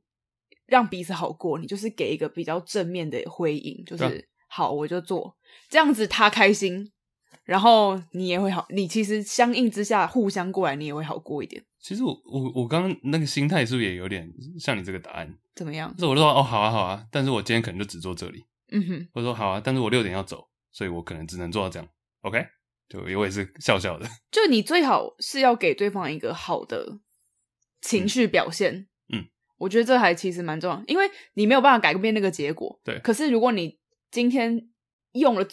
让彼此好过，你就是给一个比较正面的回应，就是、啊、好，我就做，这样子他开心，然后你也会好，你其实相应之下互相过来，你也会好过一点。其实我我我刚刚那个心态是不是也有点像你这个答案？怎么样？就是我就说哦，好啊好啊，但是我今天可能就只做这里。嗯哼，我说好啊，但是我六点要走，所以我可能只能做到这样。OK，就我也是笑笑的。就你最好是要给对方一个好的情绪表现。嗯，嗯，我觉得这还其实蛮重要，因为你没有办法改变那个结果。对，可是如果你今天用了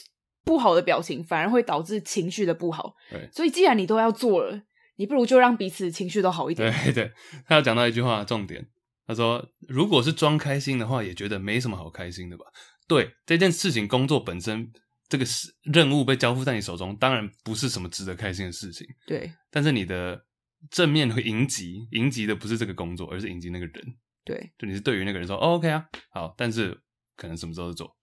不好的表情，反而会导致情绪的不好。对，所以既然你都要做了，你不如就让彼此情绪都好一点。对对，他要讲到一句话重点，他说：“如果是装开心的话，也觉得没什么好开心的吧。”对这件事情，工作本身这个是任务被交付在你手中，当然不是什么值得开心的事情。对，但是你的正面会迎击，迎击的不是这个工作，而是迎击那个人。对，就你是对于那个人说、哦、OK 啊，好，但是可能什么时候做，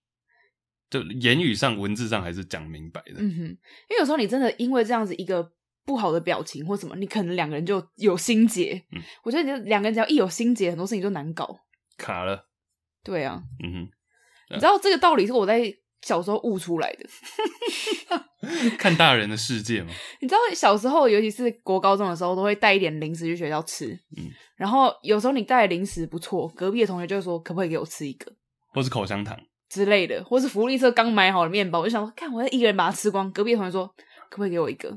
就言语上、文字上还是讲明白的。嗯哼，因为有时候你真的因为这样子一个不好的表情或什么，你可能两个人就有心结。嗯，我觉得你两个人只要一有心结，很多事情就难搞，卡了。对啊，嗯哼。你知道这个道理是我在小时候悟出来的，看大人的世界吗？你知道小时候，尤其是国高中的时候，都会带一点零食去学校吃。嗯，然后有时候你带的零食不错，隔壁的同学就会说：“可不可以给我吃一个？”或是口香糖之类的，或是福利社刚买好的面包，我就想说：“看，我要一个人把它吃光。”隔壁的同学说：“可不可以给我一个？”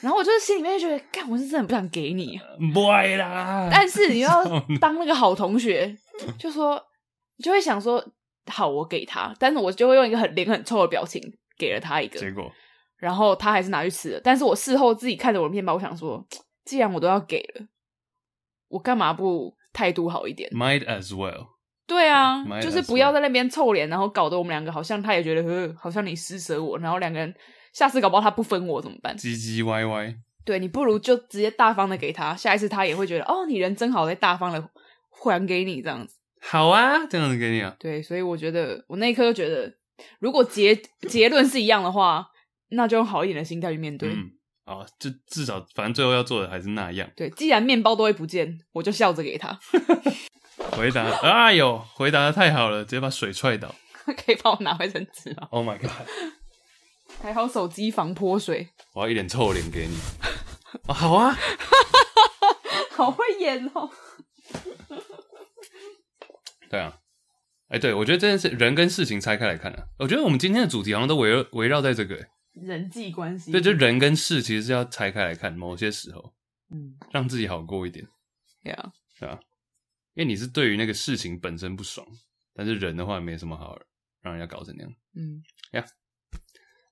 然后我就是心里面就觉得：“干，我是真的不想给你。”不会啦。但是你要 当那个好同学，就说你就会想说。好，我给他，但是我就会用一个很脸很臭的表情给了他一个，结果，然后他还是拿去吃了。但是我事后自己看着我的面包，我想说，既然我都要给了，我干嘛不态度好一点？Might as well。对啊，Might 就是不要在那边臭脸，然后搞得我们两个好像他也觉得，呵，好像你施舍我，然后两个人下次搞不好他不分我怎么办？唧唧歪歪。对，你不如就直接大方的给他，下一次他也会觉得，哦，你人真好，再大方的还给你这样子。好啊，这样子给你啊。对，所以我觉得我那一刻就觉得，如果结结论是一样的话，那就用好一点的心态去面对。嗯，啊，就至少反正最后要做的还是那样。对，既然面包都会不见，我就笑着给他。回答，哎呦，回答的太好了，直接把水踹倒。可以帮我拿回成纸吗？Oh my god！还好手机防泼水。我要一脸臭脸给你。哦，好啊，好会演哦。对啊，哎、欸，对，我觉得这件事人跟事情拆开来看啊，我觉得我们今天的主题好像都围绕围绕在这个人际关系。对，就人跟事其实是要拆开来看，某些时候，嗯，让自己好过一点。对啊，对啊，因为你是对于那个事情本身不爽，但是人的话没什么好让人家搞成那样。嗯，呀，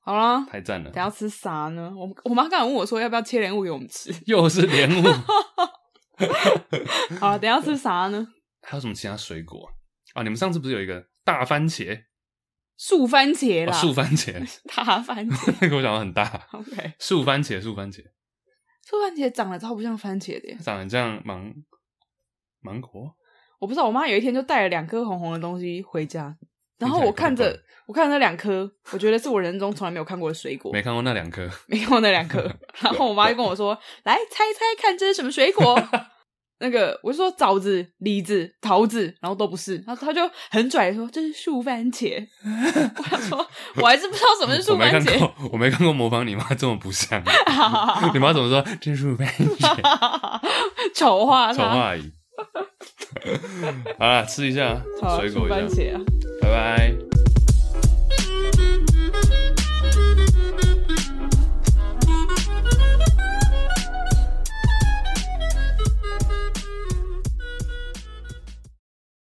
好了，太赞了。等下吃啥呢？我我妈刚才问我说要不要切莲雾给我们吃，又是莲雾。好了，等下吃啥呢？还有什么其他水果啊？你们上次不是有一个大番茄、树番茄啦？树、哦、番茄、大番茄，那个我想的很大。OK，树番茄，树番茄，树番茄长得超不像番茄的耶，长得像芒芒果。我不知道，我妈有一天就带了两颗红红的东西回家，然后我看着，我看着那两颗，我觉得是我人生中从来没有看过的水果，没看过那两颗，没看过那两颗。然后我妈就跟我说：“来猜猜看，这是什么水果？”那个，我就说枣子、梨子、桃子，然后都不是，然后他就很拽的说这是树番茄。我想说，我还是不知道什么是树番茄。我没，我没看过模仿你妈这么不像。你妈怎么说这是树番茄？丑化他，丑化而已。好了，吃一下水果一下，番茄啊，拜拜。